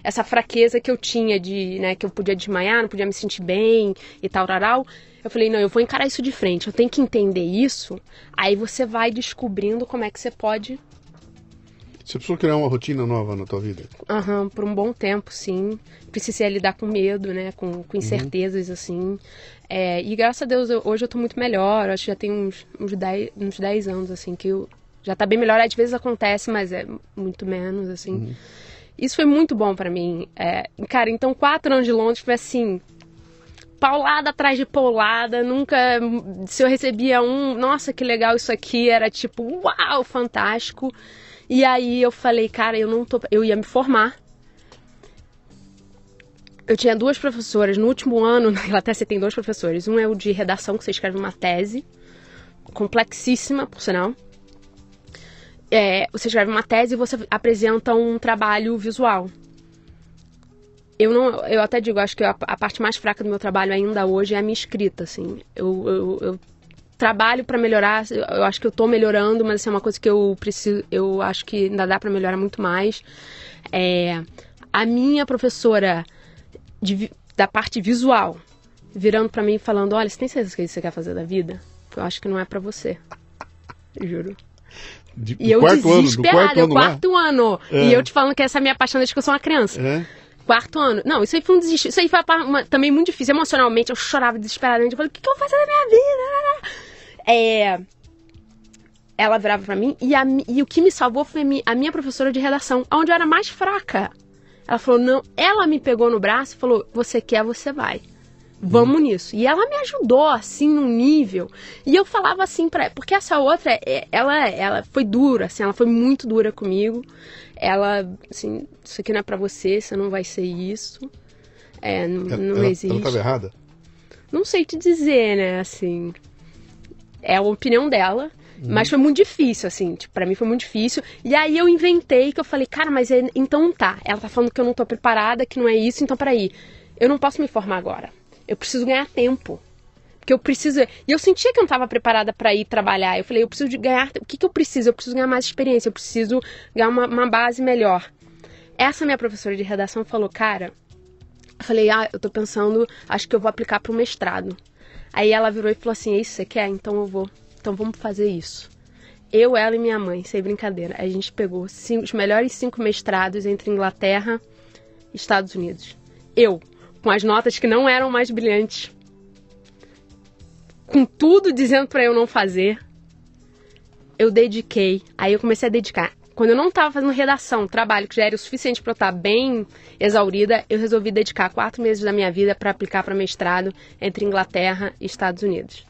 essa fraqueza que eu tinha de, né, que eu podia desmaiar, não podia me sentir bem e tal, tal, eu falei, não, eu vou encarar isso de frente, eu tenho que entender isso, aí você vai descobrindo como é que você pode, Você precisou criar uma rotina nova na tua vida? aham, por um bom tempo, sim, precisei lidar com medo, né, com, com incertezas, assim, é, e graças a Deus, eu- hoje eu tô muito melhor, acho que já tem uns, uns, 10, uns 10 anos, assim, que eu Já tá bem melhor. Às vezes acontece, mas é muito menos, assim. Isso foi muito bom pra mim. É, cara, então quatro anos de Londres foi assim, paulada atrás de paulada, nunca. Se eu recebia um, nossa, que legal isso aqui, era tipo, uau, fantástico. E aí eu falei, cara, eu não tô. Eu ia me formar. Eu tinha duas professoras. No último ano, na Inglaterra, você tem dois professores. Um é o de redação, que você escreve uma tese, complexíssima, por sinal. É, você escreve uma tese e você apresenta um trabalho visual. Eu não eu até digo acho que a, a, parte mais fraca do meu trabalho ainda hoje é a minha escrita assim. Eu, eu, eu trabalho para melhorar eu acho que eu estou melhorando mas assim, é uma coisa que eu preciso eu acho que ainda dá para melhorar muito mais. É, a minha professora de, da parte visual virando para mim e falando olha você tem certeza que é você quer fazer da vida? Eu acho que não é para você. Juro De, e eu quarto desesperada, ano, do quarto ano, quarto ano. É. E eu te falando que essa é a minha paixão desde que eu sou uma criança. É. Quarto ano. Não, isso aí foi um desistir. Isso aí foi uma, também muito difícil. Emocionalmente, eu chorava desesperadamente. Eu falei, o que, que eu vou fazer da minha vida? É... Ela virava pra mim e, a, e o que me salvou foi a minha, a minha professora de redação, onde eu era mais fraca. Ela falou, não. Ela me pegou no braço e falou, você quer, você vai. Vamos nisso. E ela me ajudou, assim, num nível. E eu falava assim pra porque essa outra, ela, ela foi dura, assim, ela foi muito dura comigo. Ela, assim, isso aqui não é pra você, você não vai ser isso. É, não, Ela- não ela, existe. Ela tava errada? Não sei te dizer, né, assim. É a opinião dela. Mas foi muito difícil, assim, tipo, pra mim foi muito difícil. E aí eu inventei que eu falei, cara, mas é- então tá. Ela tá falando que eu não tô preparada, que não é isso, então peraí. Eu não posso me formar agora. Eu preciso ganhar tempo. Porque eu preciso. E eu sentia que eu não estava preparada para ir trabalhar. Eu falei, eu preciso de ganhar. O que, que eu preciso? Eu preciso ganhar mais experiência, eu preciso ganhar uma, uma base melhor. Essa minha professora de redação falou, cara. Eu falei, ah, eu tô pensando, acho que eu vou aplicar para o mestrado. Aí ela virou e falou assim: é isso que você quer? Então eu vou. Então vamos fazer isso. Eu, ela e minha mãe, sem brincadeira. A gente pegou cinco- os melhores cinco mestrados entre Inglaterra e Estados Unidos. Eu, com as notas que não eram mais brilhantes, com tudo dizendo para eu não fazer, eu dediquei. Aí eu comecei a dedicar. Quando eu não estava fazendo redação, trabalho que já era o suficiente para eu estar bem exaurida, eu resolvi dedicar quatro meses da minha vida para aplicar para mestrado entre Inglaterra e Estados Unidos.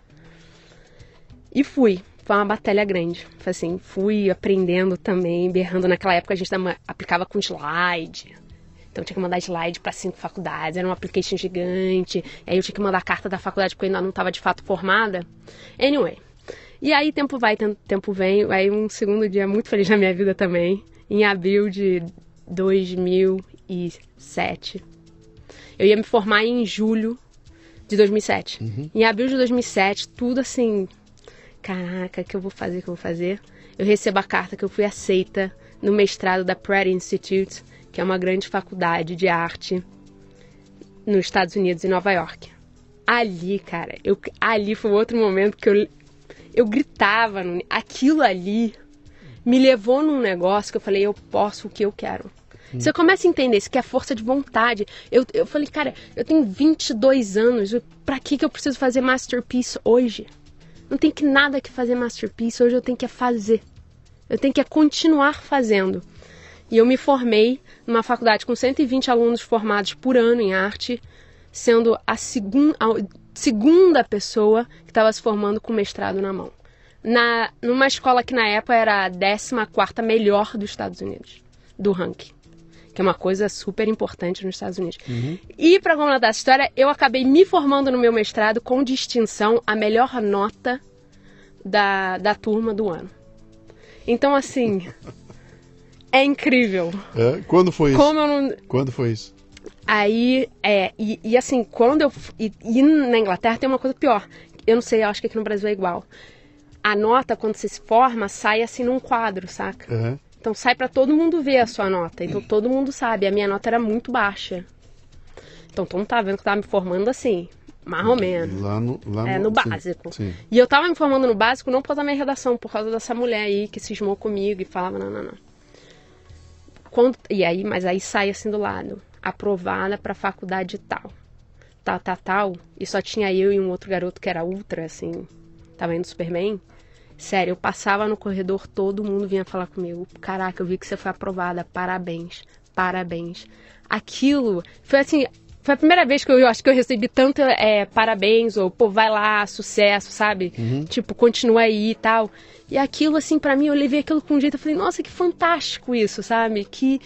E fui. Foi uma batalha grande. Foi assim, fui aprendendo também, berrando. Naquela época a gente aplicava com slide. Então eu tinha que mandar slide para cinco faculdades, era um application gigante. Aí eu tinha que mandar a carta da faculdade porque eu ainda não estava de fato formada. Anyway. E aí tempo vai, tem- tempo vem. Aí um segundo dia muito feliz na minha vida também. Em abril de 2007. Eu ia me formar em julho de 2007. Em abril de 2007, tudo assim, caraca, o que eu vou fazer, o que eu vou fazer? Eu recebo a carta que eu fui aceita no mestrado da Pratt Institute, que é uma grande faculdade de arte nos Estados Unidos, em Nova York. Ali, cara, eu, ali foi outro momento que eu, eu gritava. aquilo ali me levou num negócio que eu falei, eu posso o que eu quero. Você começa a entender isso, que é força de vontade. Eu, eu falei, cara, eu tenho 22 anos, pra que, que eu preciso fazer masterpiece hoje? Não tem que nada que fazer masterpiece, hoje eu tenho que é fazer. Eu tenho que é continuar fazendo. E eu me formei numa faculdade com 120 alunos formados por ano em arte, sendo a, segun, a segunda pessoa que estava se formando com mestrado na mão. Na, numa escola que na época era a 14 melhor dos Estados Unidos, do ranking. Que é uma coisa super importante nos Estados Unidos. E para completar essa história, eu acabei me formando no meu mestrado com distinção, a melhor nota da, da turma do ano. Então, assim, é incrível. É, Quando foi isso? Não. Quando foi isso? Aí, é, e, e assim, quando eu. E, e na Inglaterra tem uma coisa pior. Eu não sei, eu acho que aqui no Brasil é igual. A nota, quando você se forma, sai assim num quadro, saca? Aham. Então sai pra todo mundo ver a sua nota. Então todo mundo sabe. A minha nota era muito baixa. Então todo mundo tava vendo que eu tava me formando assim, mais ou menos. Lá no, lá É, no básico. Sim. E eu tava me formando no básico não por causa da minha redação, por causa dessa mulher aí que cismou comigo e falava, não, não, não. Quando, e aí, mas aí sai assim do lado, aprovada pra faculdade tal. Tal, tal, tal. E só tinha eu e um outro garoto que era ultra, assim, tava indo super bem. Sério, eu passava no corredor, todo mundo vinha falar comigo. Caraca, eu vi que você foi aprovada. Parabéns, parabéns. Aquilo foi assim, foi a primeira vez que eu, eu acho que eu recebi tanto é, parabéns, ou pô, vai lá, sucesso, sabe? Uhum. Tipo, continua aí e tal. E aquilo, assim, para mim, eu levei aquilo com um jeito, eu falei, nossa, que fantástico isso, sabe? Que,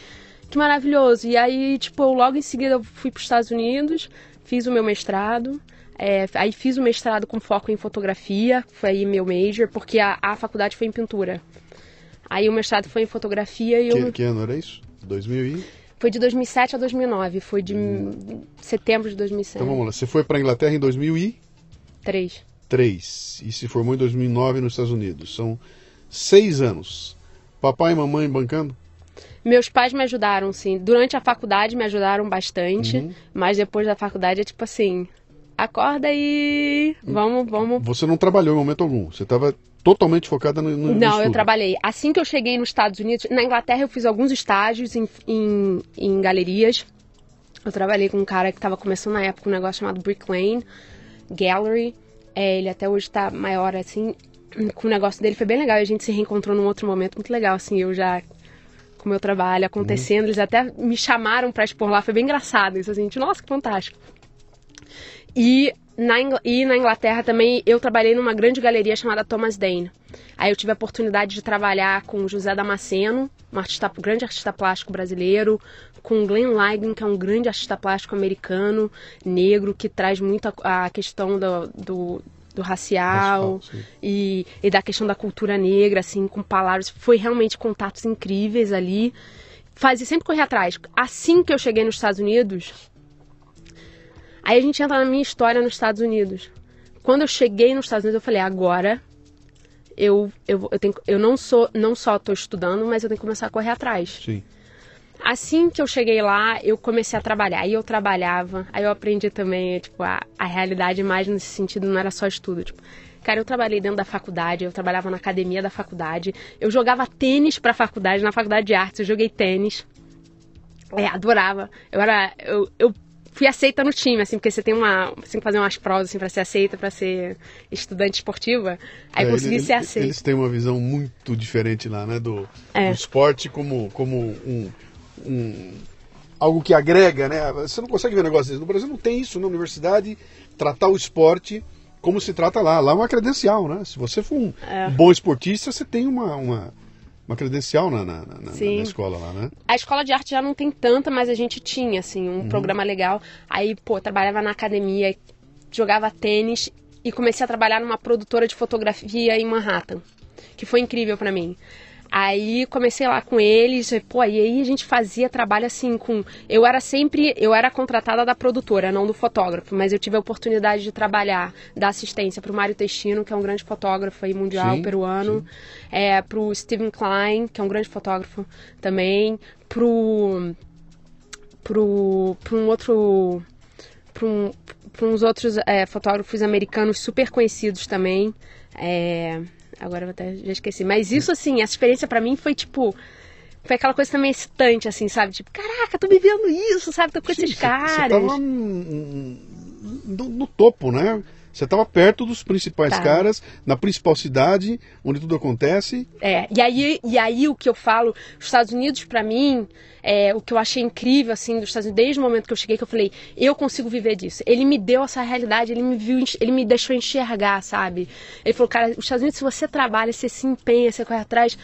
que maravilhoso. E aí, tipo, logo em seguida eu fui para os Estados Unidos, fiz o meu mestrado. É, aí fiz o mestrado com foco em fotografia, foi aí meu major, porque a, a faculdade foi em pintura. Aí o mestrado foi em fotografia e que, eu... Que ano era isso? 2000 e... Foi de 2007 a 2009, foi de hum. setembro de 2007. Então vamos lá, você foi para a Inglaterra em 2003. 3. E se formou em 2009 nos Estados Unidos. São seis anos. Papai e mamãe bancando? Meus pais me ajudaram, sim. Durante a faculdade me ajudaram bastante, uhum. mas depois da faculdade é tipo assim, acorda e vamos, vamos. Você não trabalhou em momento algum. Você estava totalmente focada no, no Não, estudo. eu trabalhei. Assim que eu cheguei nos Estados Unidos, na Inglaterra eu fiz alguns estágios em, em, em galerias. Eu trabalhei com um cara que estava começando na época um negócio chamado Brick Lane Gallery. É, ele até hoje está maior assim. Com o negócio dele foi bem legal. E a gente se reencontrou num outro momento muito legal, assim. Eu já com o meu trabalho acontecendo, eles até me chamaram para expor lá. Foi bem engraçado isso, assim. Nossa, que fantástico. E na, e na Inglaterra também eu trabalhei numa grande galeria chamada Thomas Dane. Aí eu tive a oportunidade de trabalhar com José Damasceno, um artista, um grande artista plástico brasileiro, com Glenn Ligon, que é um grande artista plástico americano, negro, que traz muito a, a questão do, do, do racial, racial e, e da questão da cultura negra, assim, com palavras. Foi realmente contatos incríveis ali. Fazia sempre correr atrás. Assim que eu cheguei nos Estados Unidos, Aí a gente entra na minha história nos Estados Unidos. Quando eu cheguei nos Estados Unidos, eu falei, agora eu, eu, eu, tenho, eu não sou não só estou estudando, mas eu tenho que começar a correr atrás. Sim. Assim que eu cheguei lá, eu comecei a trabalhar. Aí eu trabalhava, aí eu aprendi também, tipo, a, a realidade mais nesse sentido, não era só estudo. Tipo, cara, eu trabalhei dentro da faculdade, eu trabalhava na academia da faculdade, eu jogava tênis pra faculdade, na faculdade de artes, eu joguei tênis. É, adorava. Eu era. Eu, eu fui aceita no time, assim, porque você tem uma. Você tem que fazer umas provas assim, para ser aceita, para ser estudante esportiva. Aí é, consegui ele, ser aceita. Eles têm uma visão muito diferente lá, né? Do, é. do esporte como, como um, um, algo que agrega, né? Você não consegue ver negócio desse. No Brasil não tem isso na universidade, tratar o esporte como se trata lá. Lá é uma credencial, né? Se você for um é. bom esportista, você tem uma, uma uma credencial na, na, na, na, escola lá, né? A escola de arte já não tem tanta, mas a gente tinha, assim, um uhum. programa legal. Aí, pô, trabalhava na academia, jogava tênis e comecei a trabalhar numa produtora de fotografia em Manhattan, que foi incrível para mim. Aí comecei lá com eles, pô, e aí a gente fazia trabalho assim com. Eu era sempre. Eu era contratada da produtora, não do fotógrafo, mas eu tive a oportunidade de trabalhar, da assistência para o Mário Testino, que é um grande fotógrafo aí mundial, sim, peruano, é, para o Steven Klein, que é um grande fotógrafo também, pro. pro. pro um outro. para um, uns outros é, fotógrafos americanos super conhecidos também. É, Agora eu até já esqueci. Mas isso, assim, essa experiência para mim foi tipo. Foi aquela coisa também excitante, assim, sabe? Tipo, caraca, tô vivendo isso, sabe? Tô com Sim, esses caras. Você tava no, no topo, né? Você estava perto dos principais tá. caras, na principal cidade, onde tudo acontece. É, e aí, e aí o que eu falo, os Estados Unidos, para mim, é, o que eu achei incrível, assim, dos Estados Unidos, desde o momento que eu cheguei, que eu falei, eu consigo viver disso. Ele me deu essa realidade, ele me viu, ele me deixou enxergar, sabe? Ele falou, cara, os Estados Unidos, se você trabalha, você se empenha, você corre atrás,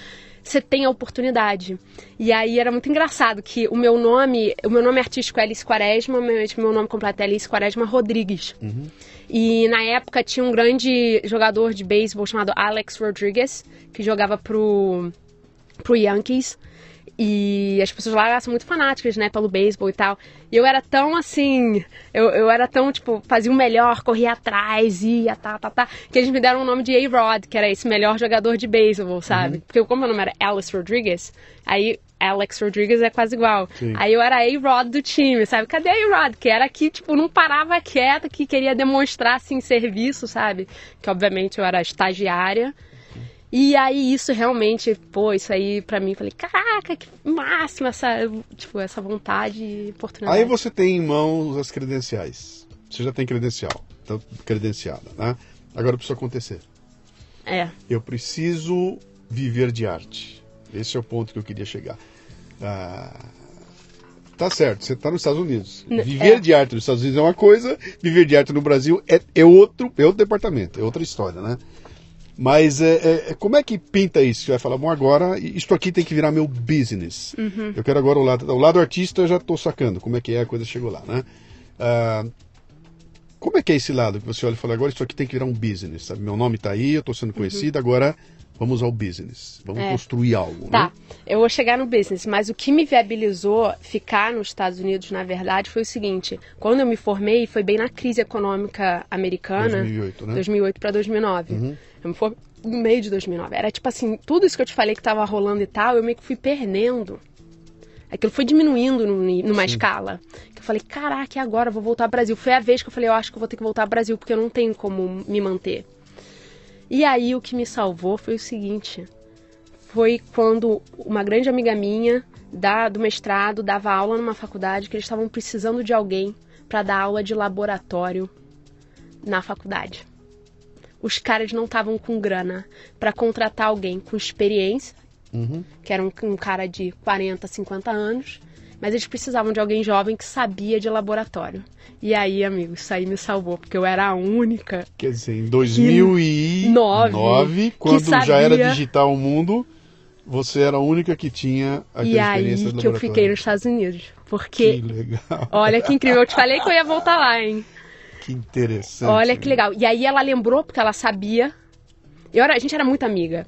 você tem a oportunidade. E aí era muito engraçado que o meu nome, o meu nome artístico é Alice Quaresma, meu, meu nome completo é Alice Quaresma Rodrigues. Uhum. E na época tinha um grande jogador de beisebol chamado Alex Rodriguez, que jogava pro, pro Yankees. E as pessoas lá são muito fanáticas, né, pelo beisebol e tal. E eu era tão assim, eu, eu era tão, tipo, fazia o melhor, corria atrás, ia, tá, tá, tá, que eles me deram o nome de A-Rod, que era esse melhor jogador de beisebol, sabe? Uhum. Porque como meu nome era Alice Rodriguez, aí Alex Rodriguez é quase igual. Sim. Aí eu era A-Rod do time, sabe? Cadê A-Rod? Que era que, tipo, não parava quieta, que queria demonstrar, assim, serviço, sabe? Que, obviamente, eu era estagiária. E aí isso realmente, pô, isso aí pra mim, falei, caraca, que máximo essa, tipo, essa vontade e oportunidade. Aí você tem em mãos as credenciais. Você já tem credencial, tá credenciada, né? Agora precisa acontecer. É. Eu preciso viver de arte. Esse é o ponto que eu queria chegar. Ah, tá certo, você está nos Estados Unidos. Viver é. de arte nos Estados Unidos é uma coisa, viver de arte no Brasil é, é outro, é outro departamento, é outra história, né? Mas é, é- é- como é que pinta isso? Você vai falar, bom, agora isto aqui tem que virar meu business. Uhum. Eu quero agora o lado, o lado artista, eu já estou sacando como é que é, a coisa chegou lá, né? Ah, como é que é esse lado que você olha e fala, agora isso aqui tem que virar um business, sabe? Meu nome está aí, eu estou sendo conhecido, agora vamos ao business. Vamos Uhum. É. construir algo, Tá, né? eu vou chegar no business, mas o que me viabilizou ficar nos Estados Unidos, na verdade, foi o seguinte: quando eu me formei, foi bem na crise econômica americana, 2008, né? 2008 para 2009. Eu me formei no meio de 2009. Era tipo assim, tudo isso que eu te falei que tava rolando e tal, eu meio que fui perdendo. Aquilo foi diminuindo num- numa escala. Que eu falei, caraca, e agora? Eu vou voltar ao Brasil. Foi a vez que eu falei, eu acho que eu vou ter que voltar ao Brasil, porque eu não tenho como me manter. E aí o que me salvou foi o seguinte: foi quando uma grande amiga minha da, do mestrado dava aula numa faculdade que eles estavam precisando de alguém para dar aula de laboratório na faculdade. Os caras não estavam com grana para contratar alguém com experiência, Uhum. que era um, um cara de 40, 50 anos, mas eles precisavam de alguém jovem que sabia de laboratório. E aí, amigo, isso aí me salvou, porque eu era a única Quer dizer, em 2009, Nove, quando que já era sabia- digital o mundo, você era a única que tinha aquela E aí experiência que eu fiquei nos Estados Unidos. Que Porque, legal, olha que incrível, eu te falei que eu ia voltar lá, hein? que interessante. Olha que legal. E aí ela lembrou, porque ela sabia. Eu era, a gente era muito amiga.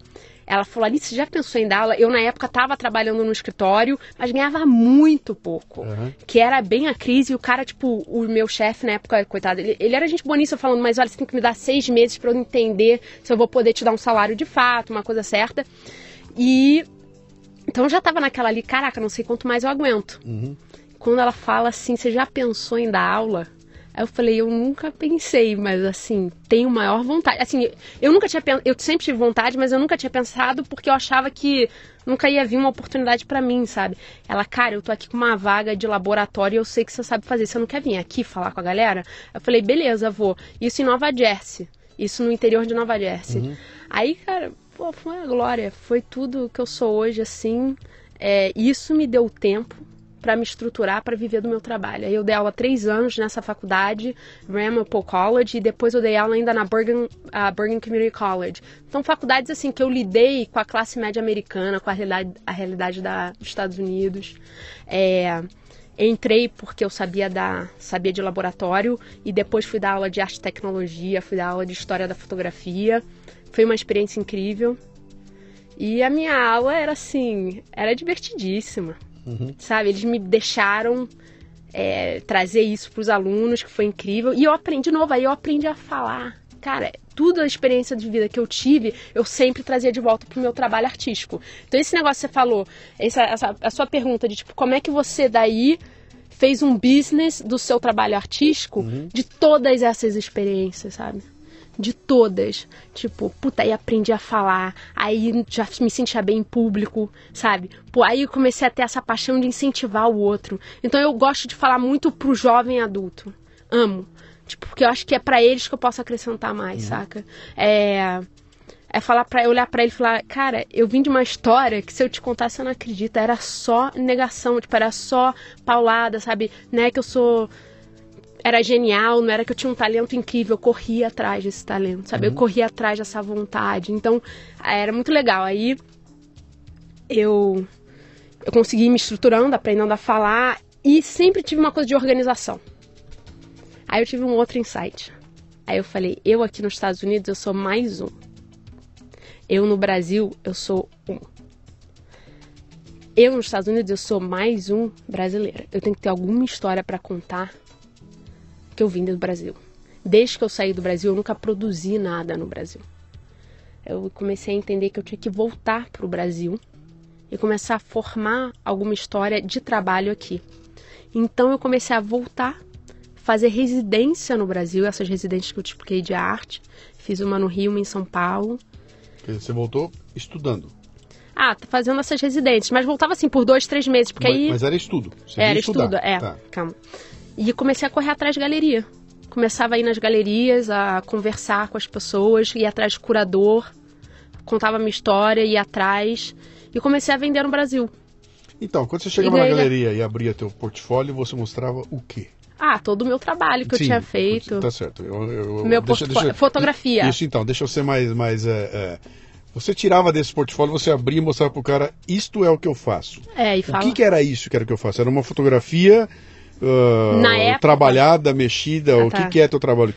Ela falou, Alice, você já pensou em dar aula? Eu, na época, estava trabalhando no escritório, mas ganhava muito pouco. Aham. Que era bem a crise. E o cara, tipo, o meu chefe na época, coitado, ele, ele era gente boníssima falando, mas olha, você tem que me dar seis meses para eu entender se eu vou poder te dar um salário de fato, uma coisa certa. E. Então eu já tava naquela ali, caraca, não sei quanto mais eu aguento. Uhum. Quando ela fala assim, você já pensou em dar aula? Aí eu falei, eu nunca pensei, mas assim, tenho maior vontade. Assim, eu nunca tinha eu sempre tive vontade, mas eu nunca tinha pensado porque eu achava que nunca ia vir uma oportunidade pra mim, sabe? Ela, cara, eu tô aqui com uma vaga de laboratório e eu sei que você sabe fazer. Você não quer vir aqui falar com a galera? Eu falei, beleza, vou. Isso em Nova Jersey. Isso no interior de Nova Jersey. Aí, cara, pô, foi uma glória. Foi tudo que eu sou hoje, assim. É, isso me deu tempo para me estruturar para viver do meu trabalho. Eu dei aula três anos nessa faculdade, Ramapo College, e depois eu dei aula ainda na Bergen, a Bergen Community College. Então, faculdades assim que eu lidei com a classe média americana, com a realidade, a realidade da, dos Estados Unidos. É, entrei porque eu sabia da sabia de laboratório e depois fui dar aula de arte e tecnologia, fui dar aula de história da fotografia. Foi uma experiência incrível. E a minha aula era assim, era divertidíssima. Sabe, eles me deixaram é, trazer isso para os alunos, que foi incrível. E eu aprendi de novo, aí eu aprendi a falar. Cara, tudo a experiência de vida que eu tive, eu sempre trazia de volta pro meu trabalho artístico. Então esse negócio que você falou, essa, essa- a sua pergunta de tipo, como é que você daí fez um business do seu trabalho artístico de todas essas experiências, sabe? De todas. Tipo, puta, aí aprendi a falar, aí já me sentia bem em público, sabe? Pô, aí eu comecei a ter essa paixão de incentivar o outro. Então eu gosto de falar muito pro jovem adulto. Amo. Tipo, porque eu acho que é pra eles que eu posso acrescentar mais, saca? É. É falar para olhar pra ele e falar, cara, eu vim de uma história que se eu te contar você não acredita, era só negação, tipo, era só paulada, sabe? Não é que eu sou era genial, não era que eu tinha um talento incrível, eu corria atrás desse talento, sabe? Eu corria atrás dessa vontade. Então, era muito legal. Aí eu eu consegui me estruturando, aprendendo a falar e sempre tive uma coisa de organização. Aí eu tive um outro insight. Aí eu falei, eu aqui nos Estados Unidos eu sou mais um. Eu no Brasil eu sou um. Eu nos Estados Unidos eu sou mais um brasileiro. Eu tenho que ter alguma história para contar que eu vim do Brasil. Desde que eu saí do Brasil, eu nunca produzi nada no Brasil. Eu comecei a entender que eu tinha que voltar para o Brasil e começar a formar alguma história de trabalho aqui. Então eu comecei a voltar, fazer residência no Brasil, essas residências que eu te expliquei de arte. Fiz uma no Rio, uma em São Paulo. Quer dizer, Você voltou estudando. Ah, tá fazendo essas residências, mas voltava assim por dois, três meses, porque mas, aí. mas era estudo. Você Era estudo, é. Tá. Calma. E comecei a correr atrás de galeria. Começava a ir nas galerias, a conversar com as pessoas, ir atrás de curador. contava minha história, ia atrás e comecei a vender no Brasil. Então, quando você chegava na galeria e abria teu portfólio, você mostrava o quê? Ah, todo o meu trabalho que Sim, eu tinha feito. Tá certo. Eu, eu, meu deixa, deixa, fotografia. Isso então, deixa eu ser mais. mais é, é, você tirava desse portfólio, você abria e mostrava pro cara, isto é o que eu faço. É, e o fala... que, que era isso que era o que eu faço? Era uma fotografia uh, época... trabalhada, mexida, ah, o tá. que, que é teu trabalho?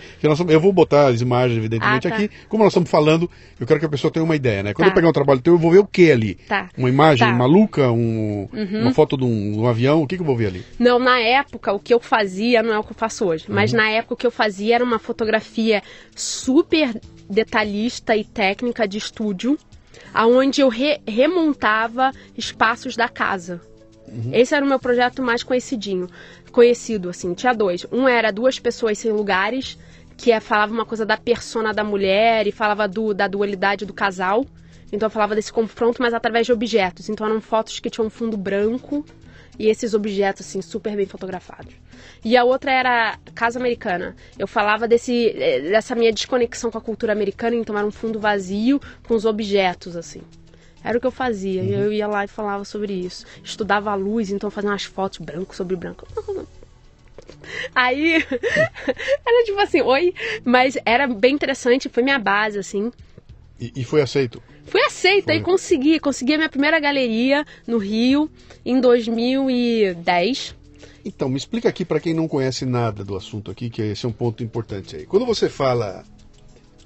Eu vou botar as imagens, evidentemente, ah, tá. aqui. Como nós estamos falando, eu quero que a pessoa tenha uma ideia, né? Quando tá. eu pegar um trabalho teu, eu vou ver o que ali? Tá. Uma imagem tá. maluca, um, uhum. uma foto de um, um, avião, o que, que eu vou ver ali? Não, na época, o que eu fazia não é o que eu faço hoje, uhum. mas na época o que eu fazia era uma fotografia super detalhista e técnica de estúdio, aonde eu re remontava espaços da casa. Uhum. Esse era o meu projeto mais conhecidinho conhecido, assim. Tinha dois. Um era duas pessoas sem lugares, que é, falava uma coisa da persona da mulher e falava do, da dualidade do casal. Então eu falava desse confronto, mas através de objetos. Então eram fotos que tinham um fundo branco e esses objetos, assim, super bem fotografados. E a outra era Casa Americana. Eu falava desse, dessa minha desconexão com a cultura americana, então era um fundo vazio com os objetos, assim. Era o que eu fazia. Uhum. Eu ia lá e falava sobre isso. Estudava a luz, então fazia umas fotos branco sobre branco. Aí, era tipo assim, oi, mas era bem interessante, foi minha base, assim. E, e foi aceito? Fui aceita foi. e consegui. Consegui a minha primeira galeria no Rio em 2010. Então, me explica aqui para quem não conhece nada do assunto aqui, que esse é um ponto importante aí. Quando você fala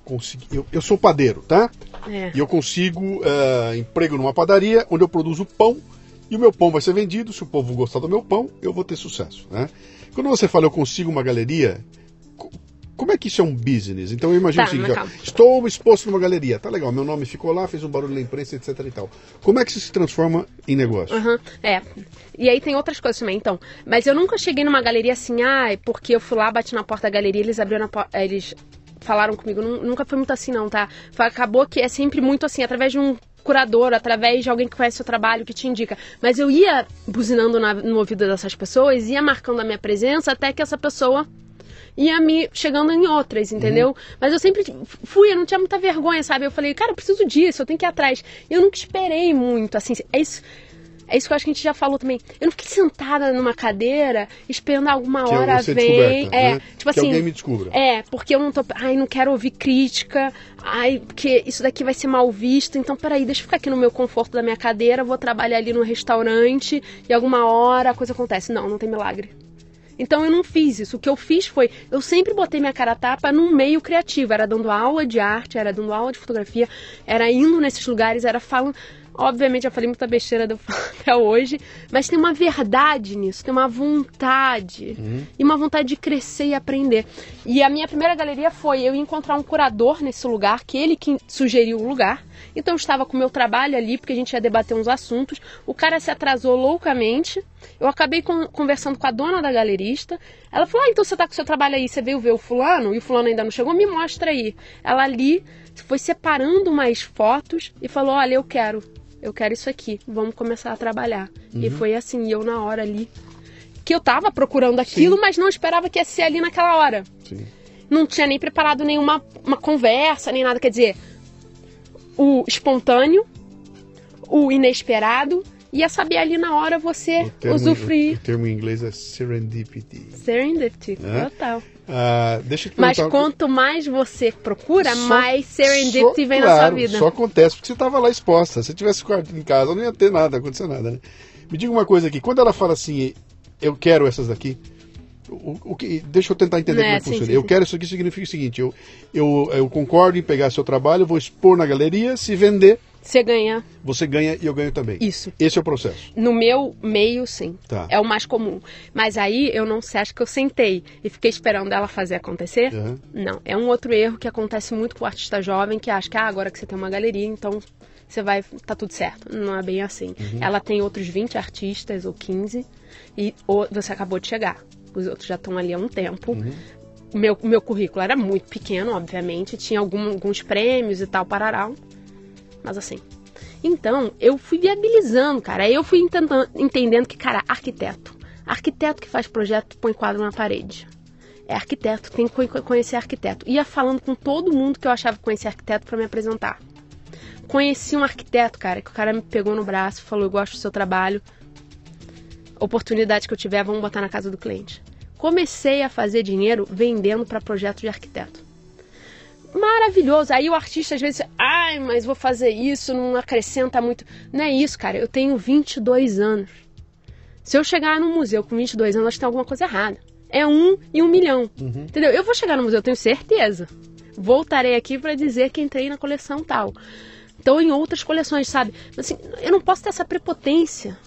consegui, eu, eu sou padeiro, tá? É. E eu consigo uh, emprego numa padaria onde eu produzo pão e o meu pão vai ser vendido. Se o povo gostar do meu pão, eu vou ter sucesso, né? Quando você fala eu consigo uma galeria, como é que isso é um business? Então eu imagino tá, o seguinte: ó, estou exposto numa galeria, tá legal, meu nome ficou lá, fez um barulho na imprensa, etc e tal. Como é que isso se transforma em negócio? Uhum, é. E aí tem outras coisas também, então. Mas eu nunca cheguei numa galeria assim, ah, porque eu fui lá, bati na porta da galeria, eles abriram a porta. Eles falaram comigo. Nunca foi muito assim, não, tá? Acabou que é sempre muito assim, através de um curador, através de alguém que conhece o seu trabalho, que te indica. Mas eu ia buzinando na, no ouvido dessas pessoas, ia marcando a minha presença até que essa pessoa ia me chegando em outras, entendeu? Uhum. Mas eu sempre fui, eu não tinha muita vergonha, sabe? Eu falei, cara, eu preciso disso, eu tenho que ir atrás. E eu nunca esperei muito, assim, é isso. É isso que eu acho que a gente já falou também. Eu não fiquei sentada numa cadeira esperando alguma que hora vem. É, né? tipo que assim. alguém me descubra. É, porque eu não tô. Ai, não quero ouvir crítica. Ai, porque isso daqui vai ser mal visto. Então, peraí, deixa eu ficar aqui no meu conforto da minha cadeira, vou trabalhar ali no restaurante e alguma hora a coisa acontece. Não, não tem milagre. Então eu não fiz isso. O que eu fiz foi, eu sempre botei minha cara a tapa num meio criativo. Era dando aula de arte, era dando aula de fotografia, era indo nesses lugares, era falando. Obviamente, eu falei muita besteira até hoje, mas tem uma verdade nisso, tem uma vontade. Uhum. E uma vontade de crescer e aprender. E a minha primeira galeria foi eu encontrar um curador nesse lugar, que ele que sugeriu o lugar. Então eu estava com o meu trabalho ali, porque a gente ia debater uns assuntos. O cara se atrasou loucamente. Eu acabei com, conversando com a dona da galerista. Ela falou: Ah, então você está com o seu trabalho aí, você veio ver o fulano? E o fulano ainda não chegou? Me mostra aí. Ela ali foi separando mais fotos e falou: Olha, eu quero eu quero isso aqui, vamos começar a trabalhar. Uhum. E foi assim, eu na hora ali, que eu tava procurando aquilo, Sim. mas não esperava que ia ser ali naquela hora. Sim. Não tinha nem preparado nenhuma uma conversa, nem nada. Quer dizer, o espontâneo, o inesperado, ia saber ali na hora você o termo, usufruir. O, o termo em inglês é serendipity. Serendipity, é? total. Ah, deixa eu te Mas quanto mais você procura, só, mais serendipity só, vem claro, na sua vida. Só acontece porque você estava lá exposta. Se tivesse em casa, não ia ter nada, acontecer nada, né? Me diga uma coisa aqui, quando ela fala assim, eu quero essas daqui, o, o que, deixa eu tentar entender é, como é que funciona. Sim, eu sim. quero isso aqui significa o seguinte: eu, eu, eu concordo em pegar seu trabalho, vou expor na galeria, se vender, você ganha. Você ganha e eu ganho também. Isso. Esse é o processo. No meu meio, sim. Tá. É o mais comum. Mas aí eu não sei, acho que eu sentei e fiquei esperando ela fazer acontecer. Uhum. Não. É um outro erro que acontece muito com o artista jovem que acha que ah, agora que você tem uma galeria, então você vai. tá tudo certo. Não é bem assim. Uhum. Ela tem outros 20 artistas ou 15 e ou, você acabou de chegar. Os outros já estão ali há um tempo. Uhum meu, meu currículo era muito pequeno, obviamente, tinha algum, alguns prêmios e tal, parará mas assim. Então, eu fui viabilizando, cara. Aí eu fui entendendo, que, cara, arquiteto. Arquiteto que faz projeto põe quadro na parede. É arquiteto, tem que conhecer arquiteto. Ia falando com todo mundo que eu achava que conhecia arquiteto para me apresentar. Conheci um arquiteto, cara, que o cara me pegou no braço, falou: Eu gosto do seu trabalho. Oportunidade que eu tiver, vamos botar na casa do cliente. Comecei a fazer dinheiro vendendo para projetos de arquiteto. Maravilhoso. Aí o artista às vezes, ai, mas vou fazer isso, não acrescenta muito. Não é isso, cara. Eu tenho 22 anos. Se eu chegar no museu com 22 anos, acho que tem alguma coisa errada. É um e um milhão. Uhum. Entendeu? Eu vou chegar no museu, eu tenho certeza. Voltarei aqui para dizer que entrei na coleção tal. Então, em outras coleções, sabe? Assim, eu não posso ter essa prepotência.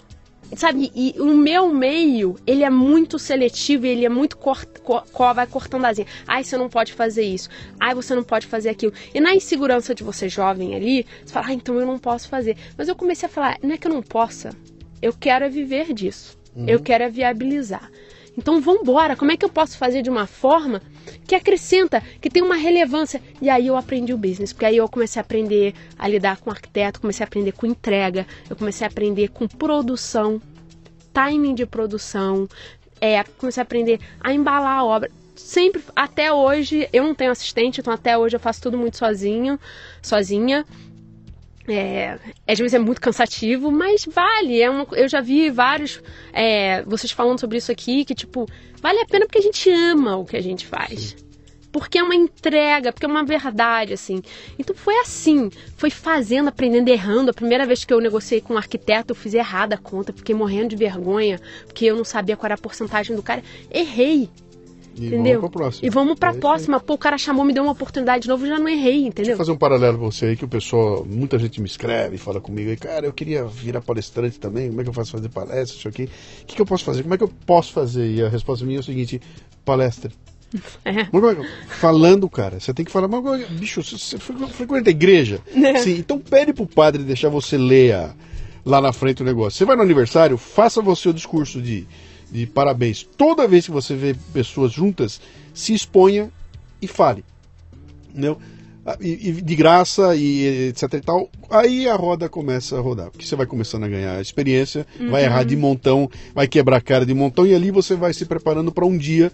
Sabe, e o meu meio, ele é muito seletivo, ele é muito cort, co, vai cortando asinha. Ai, você não pode fazer isso. Ai, você não pode fazer aquilo. E na insegurança de você jovem ali, você fala, ah, então eu não posso fazer. Mas eu comecei a falar, não é que eu não possa, eu quero é viver disso. Uhum. Eu quero é viabilizar. Então vamos embora. Como é que eu posso fazer de uma forma que acrescenta, que tem uma relevância? E aí eu aprendi o business, porque aí eu comecei a aprender a lidar com arquiteto, comecei a aprender com entrega, eu comecei a aprender com produção, timing de produção, é, comecei a aprender a embalar a obra. Sempre, até hoje, eu não tenho assistente, então até hoje eu faço tudo muito sozinho, sozinha. É, às vezes é muito cansativo, mas vale. É uma, eu já vi vários é, vocês falando sobre isso aqui, que tipo, vale a pena porque a gente ama o que a gente faz. Sim. Porque é uma entrega, porque é uma verdade, assim. Então foi assim, foi fazendo, aprendendo, errando. A primeira vez que eu negociei com um arquiteto, eu fiz errada a conta, fiquei morrendo de vergonha, porque eu não sabia qual era a porcentagem do cara. Errei. E entendeu? Vamos próxima. E vamos pra é próxima. Pô, o cara chamou, me deu uma oportunidade de novo, já não errei, entendeu? Deixa eu fazer um paralelo com você aí, que o pessoal, muita gente me escreve, fala comigo aí, cara, eu queria virar palestrante também, como é que eu faço fazer palestra, isso aqui? O que, que eu posso fazer? Como é que eu posso fazer? E a resposta minha é o seguinte, palestra. É. Falando, cara, você tem que falar, mas, bicho, você frequenta a igreja? É. Sim, então pede pro padre deixar você ler a, lá na frente o negócio. Você vai no aniversário, faça você o discurso de de parabéns. Toda vez que você vê pessoas juntas, se exponha e fale. Entendeu? Ah, e, e, de graça e etc e tal, aí a roda começa a rodar, porque você vai começando a ganhar experiência, uhum. vai errar de montão, vai quebrar a cara de montão e ali você vai se preparando para um dia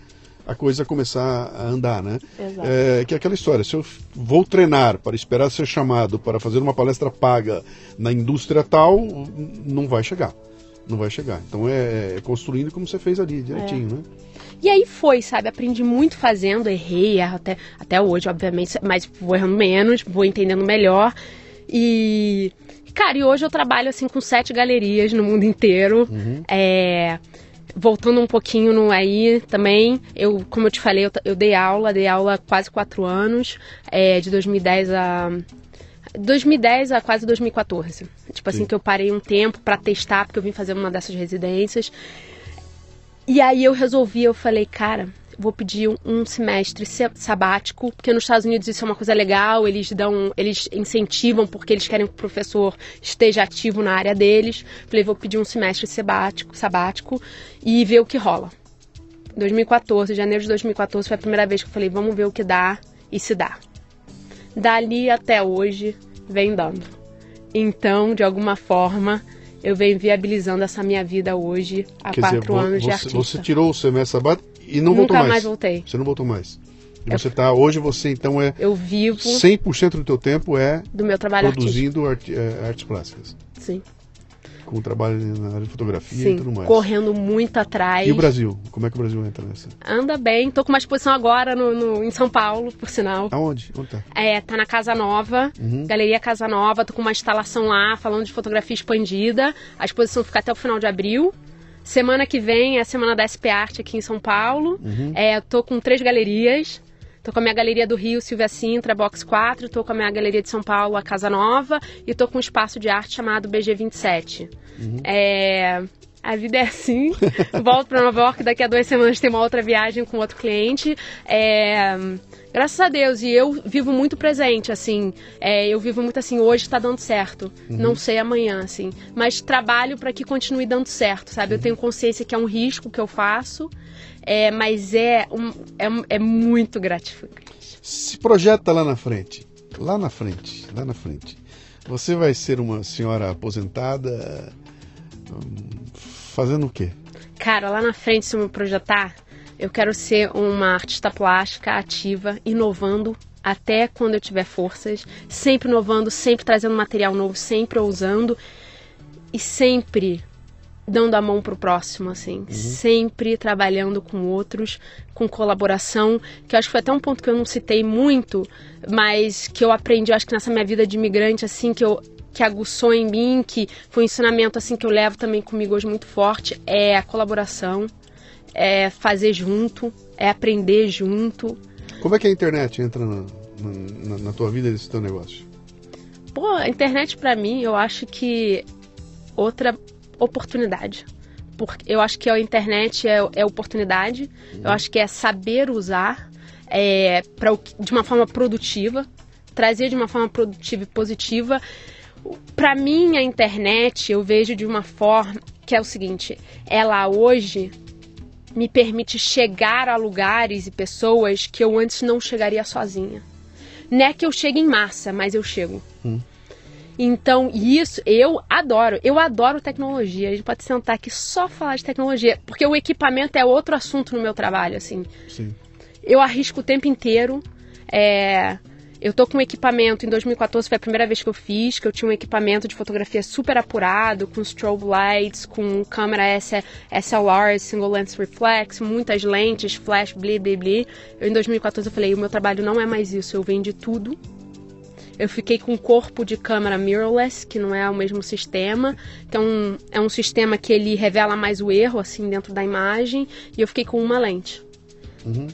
a coisa começar a andar, né? É, que é aquela história, se eu vou treinar para esperar ser chamado para fazer uma palestra paga na indústria tal, não vai chegar não vai chegar. Então é, é construindo como você fez ali, direitinho, é. né? E aí foi, sabe? Aprendi muito fazendo, errei, erro até, até hoje, obviamente, mas vou errando menos, vou entendendo melhor. E. Cara, e hoje eu trabalho assim com sete galerias no mundo inteiro. Uhum. É, voltando um pouquinho no aí também, eu, como eu te falei, eu, eu dei aula, dei aula quase quatro anos, é, de 2010 a 2010 a quase 2014. Tipo assim, Sim. que eu parei um tempo para testar, porque eu vim fazer uma dessas residências. E aí eu resolvi, eu falei, cara, vou pedir um, semestre sabático, porque nos Estados Unidos isso é uma coisa legal, eles dão, eles incentivam porque eles querem que o professor esteja ativo na área deles. Falei, vou pedir um semestre sabático, sabático e ver o que rola. 2014, janeiro de 2014 foi a primeira vez que eu falei, vamos ver o que dá e se dá dali até hoje vem dando. Então, de alguma forma, eu venho viabilizando essa minha vida hoje há Quer quatro dizer, anos você, de artista. Você tirou o semestre sabático e não Nunca voltou mais? mais voltei. Você não voltou mais? E você tá, hoje você então é... Eu vivo... 100% do teu tempo é... Do meu trabalho Produzindo é, artes plásticas. Sim com o trabalho na área de fotografia Sim, e tudo mais. correndo muito atrás. E o Brasil? Como é que o Brasil entra nessa? Anda bem. Tô com uma exposição agora no, no em São Paulo, por sinal. Aonde? Onde tá? É, tá na Casa Nova, uhum. Galeria Casa Nova. Tô com uma instalação lá, falando de fotografia expandida. A exposição fica até o final de abril. Semana que vem é a semana da SP Arte aqui em São Paulo. Uhum. É, tô com três galerias. Tô com a minha galeria do Rio, Silvia Sintra, Box 4. Tô com a minha galeria de São Paulo, a Casa Nova. E tô com um espaço de arte chamado BG27. Uhum. É, a vida é assim. Volto para Nova York, daqui a duas semanas tem uma outra viagem com outro cliente. É, graças a Deus, e eu vivo muito presente, assim. É, eu vivo muito assim, hoje está dando certo. Uhum. Não sei amanhã, assim. Mas trabalho para que continue dando certo, sabe? Uhum. Eu tenho consciência que é um risco que eu faço, é, mas é, um, é, é muito gratificante. Se projeta lá na frente. Lá na frente, lá na frente. Você vai ser uma senhora aposentada fazendo o quê? Cara, lá na frente, se eu me projetar, eu quero ser uma artista plástica ativa, inovando até quando eu tiver forças, sempre inovando, sempre trazendo material novo, sempre ousando e sempre dando a mão pro próximo, assim, uhum. sempre trabalhando com outros, com colaboração, que eu acho que foi até um ponto que eu não citei muito, mas que eu aprendi, eu acho que nessa minha vida de imigrante, assim, que eu que aguçou em mim, que foi um ensinamento assim que eu levo também comigo hoje muito forte, é a colaboração, é fazer junto, é aprender junto. Como é que a internet entra na, na, na tua vida desse teu negócio? Pô, a internet para mim, eu acho que outra oportunidade. Porque eu acho que a internet é, é oportunidade, uhum. eu acho que é saber usar é, pra, de uma forma produtiva, trazer de uma forma produtiva e positiva. Para mim, a internet eu vejo de uma forma que é o seguinte: ela hoje me permite chegar a lugares e pessoas que eu antes não chegaria sozinha. Não é que eu chegue em massa, mas eu chego. Hum. Então, isso eu adoro. Eu adoro tecnologia. A gente pode sentar aqui só falar de tecnologia, porque o equipamento é outro assunto no meu trabalho, assim. Sim. Eu arrisco o tempo inteiro. É, eu tô com um equipamento, em 2014 foi a primeira vez que eu fiz, que eu tinha um equipamento de fotografia super apurado, com strobe lights, com câmera SLR, single lens reflex, muitas lentes, flash, bli, bli, bli. Eu, em 2014 eu falei, o meu trabalho não é mais isso, eu vendi tudo eu fiquei com um corpo de câmera mirrorless, que não é o mesmo sistema. Então é um sistema que ele revela mais o erro assim dentro da imagem. E eu fiquei com uma lente. Uhum.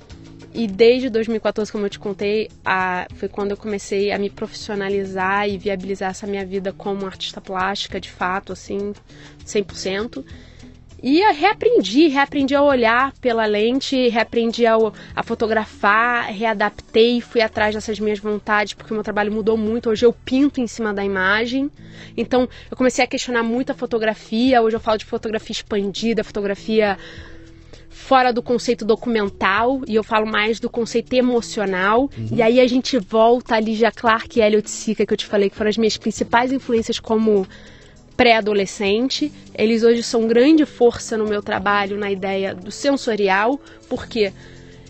E desde 2014, como eu te contei, a, foi quando eu comecei a me profissionalizar e viabilizar essa minha vida como artista plástica, de fato, assim, 100%. E reaprendi, reaprendi a olhar pela lente, reaprendi a, a fotografar, readaptei, fui atrás dessas minhas vontades, porque o meu trabalho mudou muito. Hoje eu pinto em cima da imagem. Então eu comecei a questionar muito a fotografia. Hoje eu falo de fotografia expandida, fotografia fora do conceito documental e eu falo mais do conceito emocional. Uhum. E aí a gente volta a Lígia Clark e Elliot Sica, que eu te falei que foram as minhas principais influências como pré-adolescente. Eles hoje são grande força no meu trabalho na ideia do sensorial, porque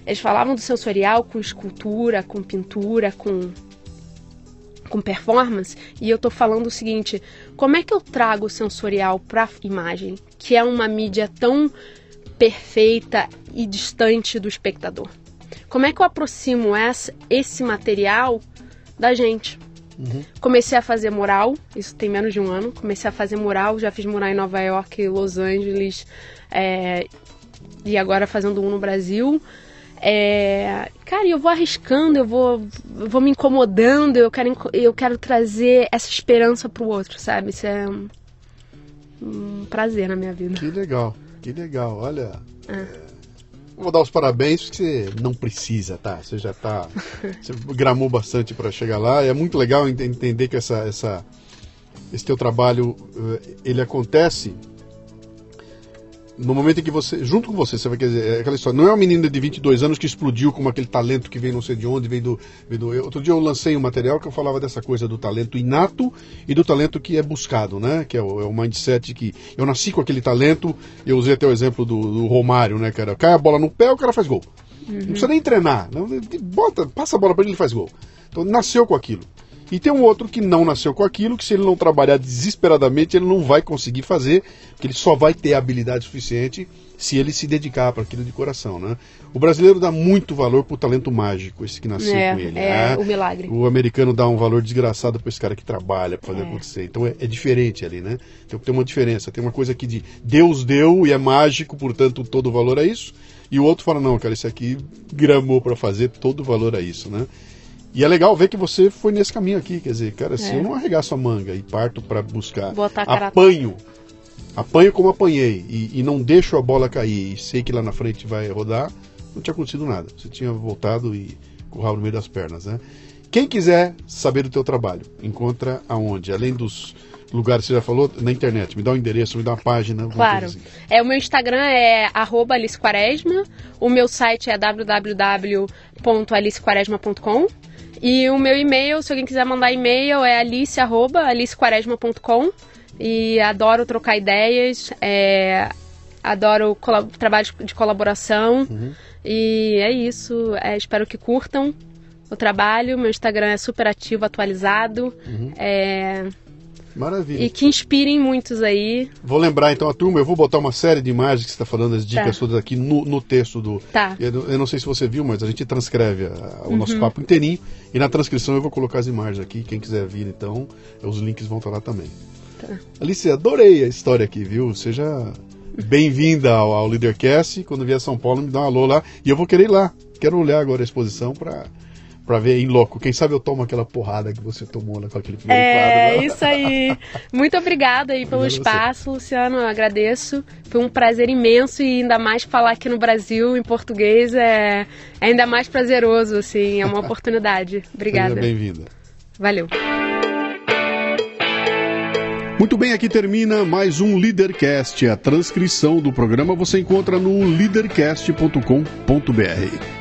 eles falavam do sensorial com escultura, com pintura, com com performance, e eu tô falando o seguinte, como é que eu trago o sensorial para imagem, que é uma mídia tão perfeita e distante do espectador? Como é que eu aproximo essa, esse material da gente? Uhum. Comecei a fazer mural, isso tem menos de um ano. Comecei a fazer mural, já fiz mural em Nova York, Los Angeles é, e agora fazendo um no Brasil. É, cara, eu vou arriscando, eu vou, eu vou me incomodando, eu quero, eu quero trazer essa esperança pro outro, sabe? Isso é um, um prazer na minha vida. Que legal, que legal. Olha, é. Vou dar os parabéns porque você não precisa, tá? Você já tá. Você gramou bastante para chegar lá. É muito legal entender que essa, essa, esse teu trabalho eh, ele acontece no momento em que você, junto com você, você vai quer dizer, é aquela história, não é uma menina de 22 anos que explodiu como aquele talento que vem não sei de onde, vem do, vem do. Outro dia eu lancei um material que eu falava dessa coisa do talento inato e do talento que é buscado, né? Que é o, é o mindset que. Eu nasci com aquele talento, eu usei até o exemplo do, do Romário, né, cara? Cai a bola no pé, o cara faz gol. Uhum. Não precisa nem treinar. Não, bota, passa a bola para ele e faz gol. Então nasceu com aquilo. E tem um outro que não nasceu com aquilo, que se ele não trabalhar desesperadamente, ele não vai conseguir fazer, porque ele só vai ter habilidade suficiente se ele se dedicar para aquilo de coração, né? O brasileiro dá muito valor pro talento mágico, esse que nasceu é, com ele. É, né? o milagre. O americano dá um valor desgraçado para esse cara que trabalha para fazer é. acontecer. Então é, é, diferente ali, né? Então tem uma diferença. Tem uma coisa aqui de Deus deu e é mágico, portanto todo o valor é isso. E o outro fala, não, cara, esse aqui gramou para fazer, todo o valor é isso, né? E é legal ver que você foi nesse caminho aqui, quer dizer, cara, se é. eu não arregaço a manga e parto para buscar, apanho, apanho como apanhei e, e, não deixo a bola cair e sei que lá na frente vai rodar, não tinha acontecido nada. Você tinha voltado e com o rabo no meio das pernas, né? Quem quiser saber do teu trabalho, encontra aonde? Além dos lugares que você já falou, na internet. Me dá um endereço, me dá uma página. Claro. Assim. É, o meu Instagram é arroba Alice Quaresma, o meu site é www.alicequaresma.com e o meu e-mail, se alguém quiser mandar e-mail, é alice.alicequaresma.com. E adoro trocar ideias, é, adoro trabalho de colaboração. Uhum. E é isso. É, espero que curtam. o trabalho. Meu Instagram é super ativo, atualizado. Uhum. É, Maravilha. e que inspirem muitos aí. Vou lembrar então a turma, eu vou botar uma série de imagens que você está falando, as dicas Tá. todas aqui no, no texto do. Tá. Eu, não- eu não sei se você viu, mas a gente transcreve a- o Uhum. nosso papo inteirinho e na transcrição eu vou colocar as imagens aqui. Quem quiser vir, então, os links vão estar lá também. Tá. Alice, adorei a história aqui, viu? Seja bem-vinda ao, ao Leadercast. Quando vier a São Paulo, me dá um alô lá. E eu vou querer ir lá. Quero olhar agora a exposição para para ver em loco. Quem sabe eu tomo aquela porrada que você tomou lá com aquele primeiro quadro. É, isso aí. Muito obrigada aí pelo Obrigado espaço, Luciano. Eu agradeço. Foi um prazer imenso e ainda mais falar aqui no Brasil em português é, é ainda mais prazeroso, assim. É uma oportunidade. Obrigada. Seja bem-vinda. Valeu. Muito bem, aqui termina mais um Leadercast. A transcrição do programa você encontra no leadercast.com.br.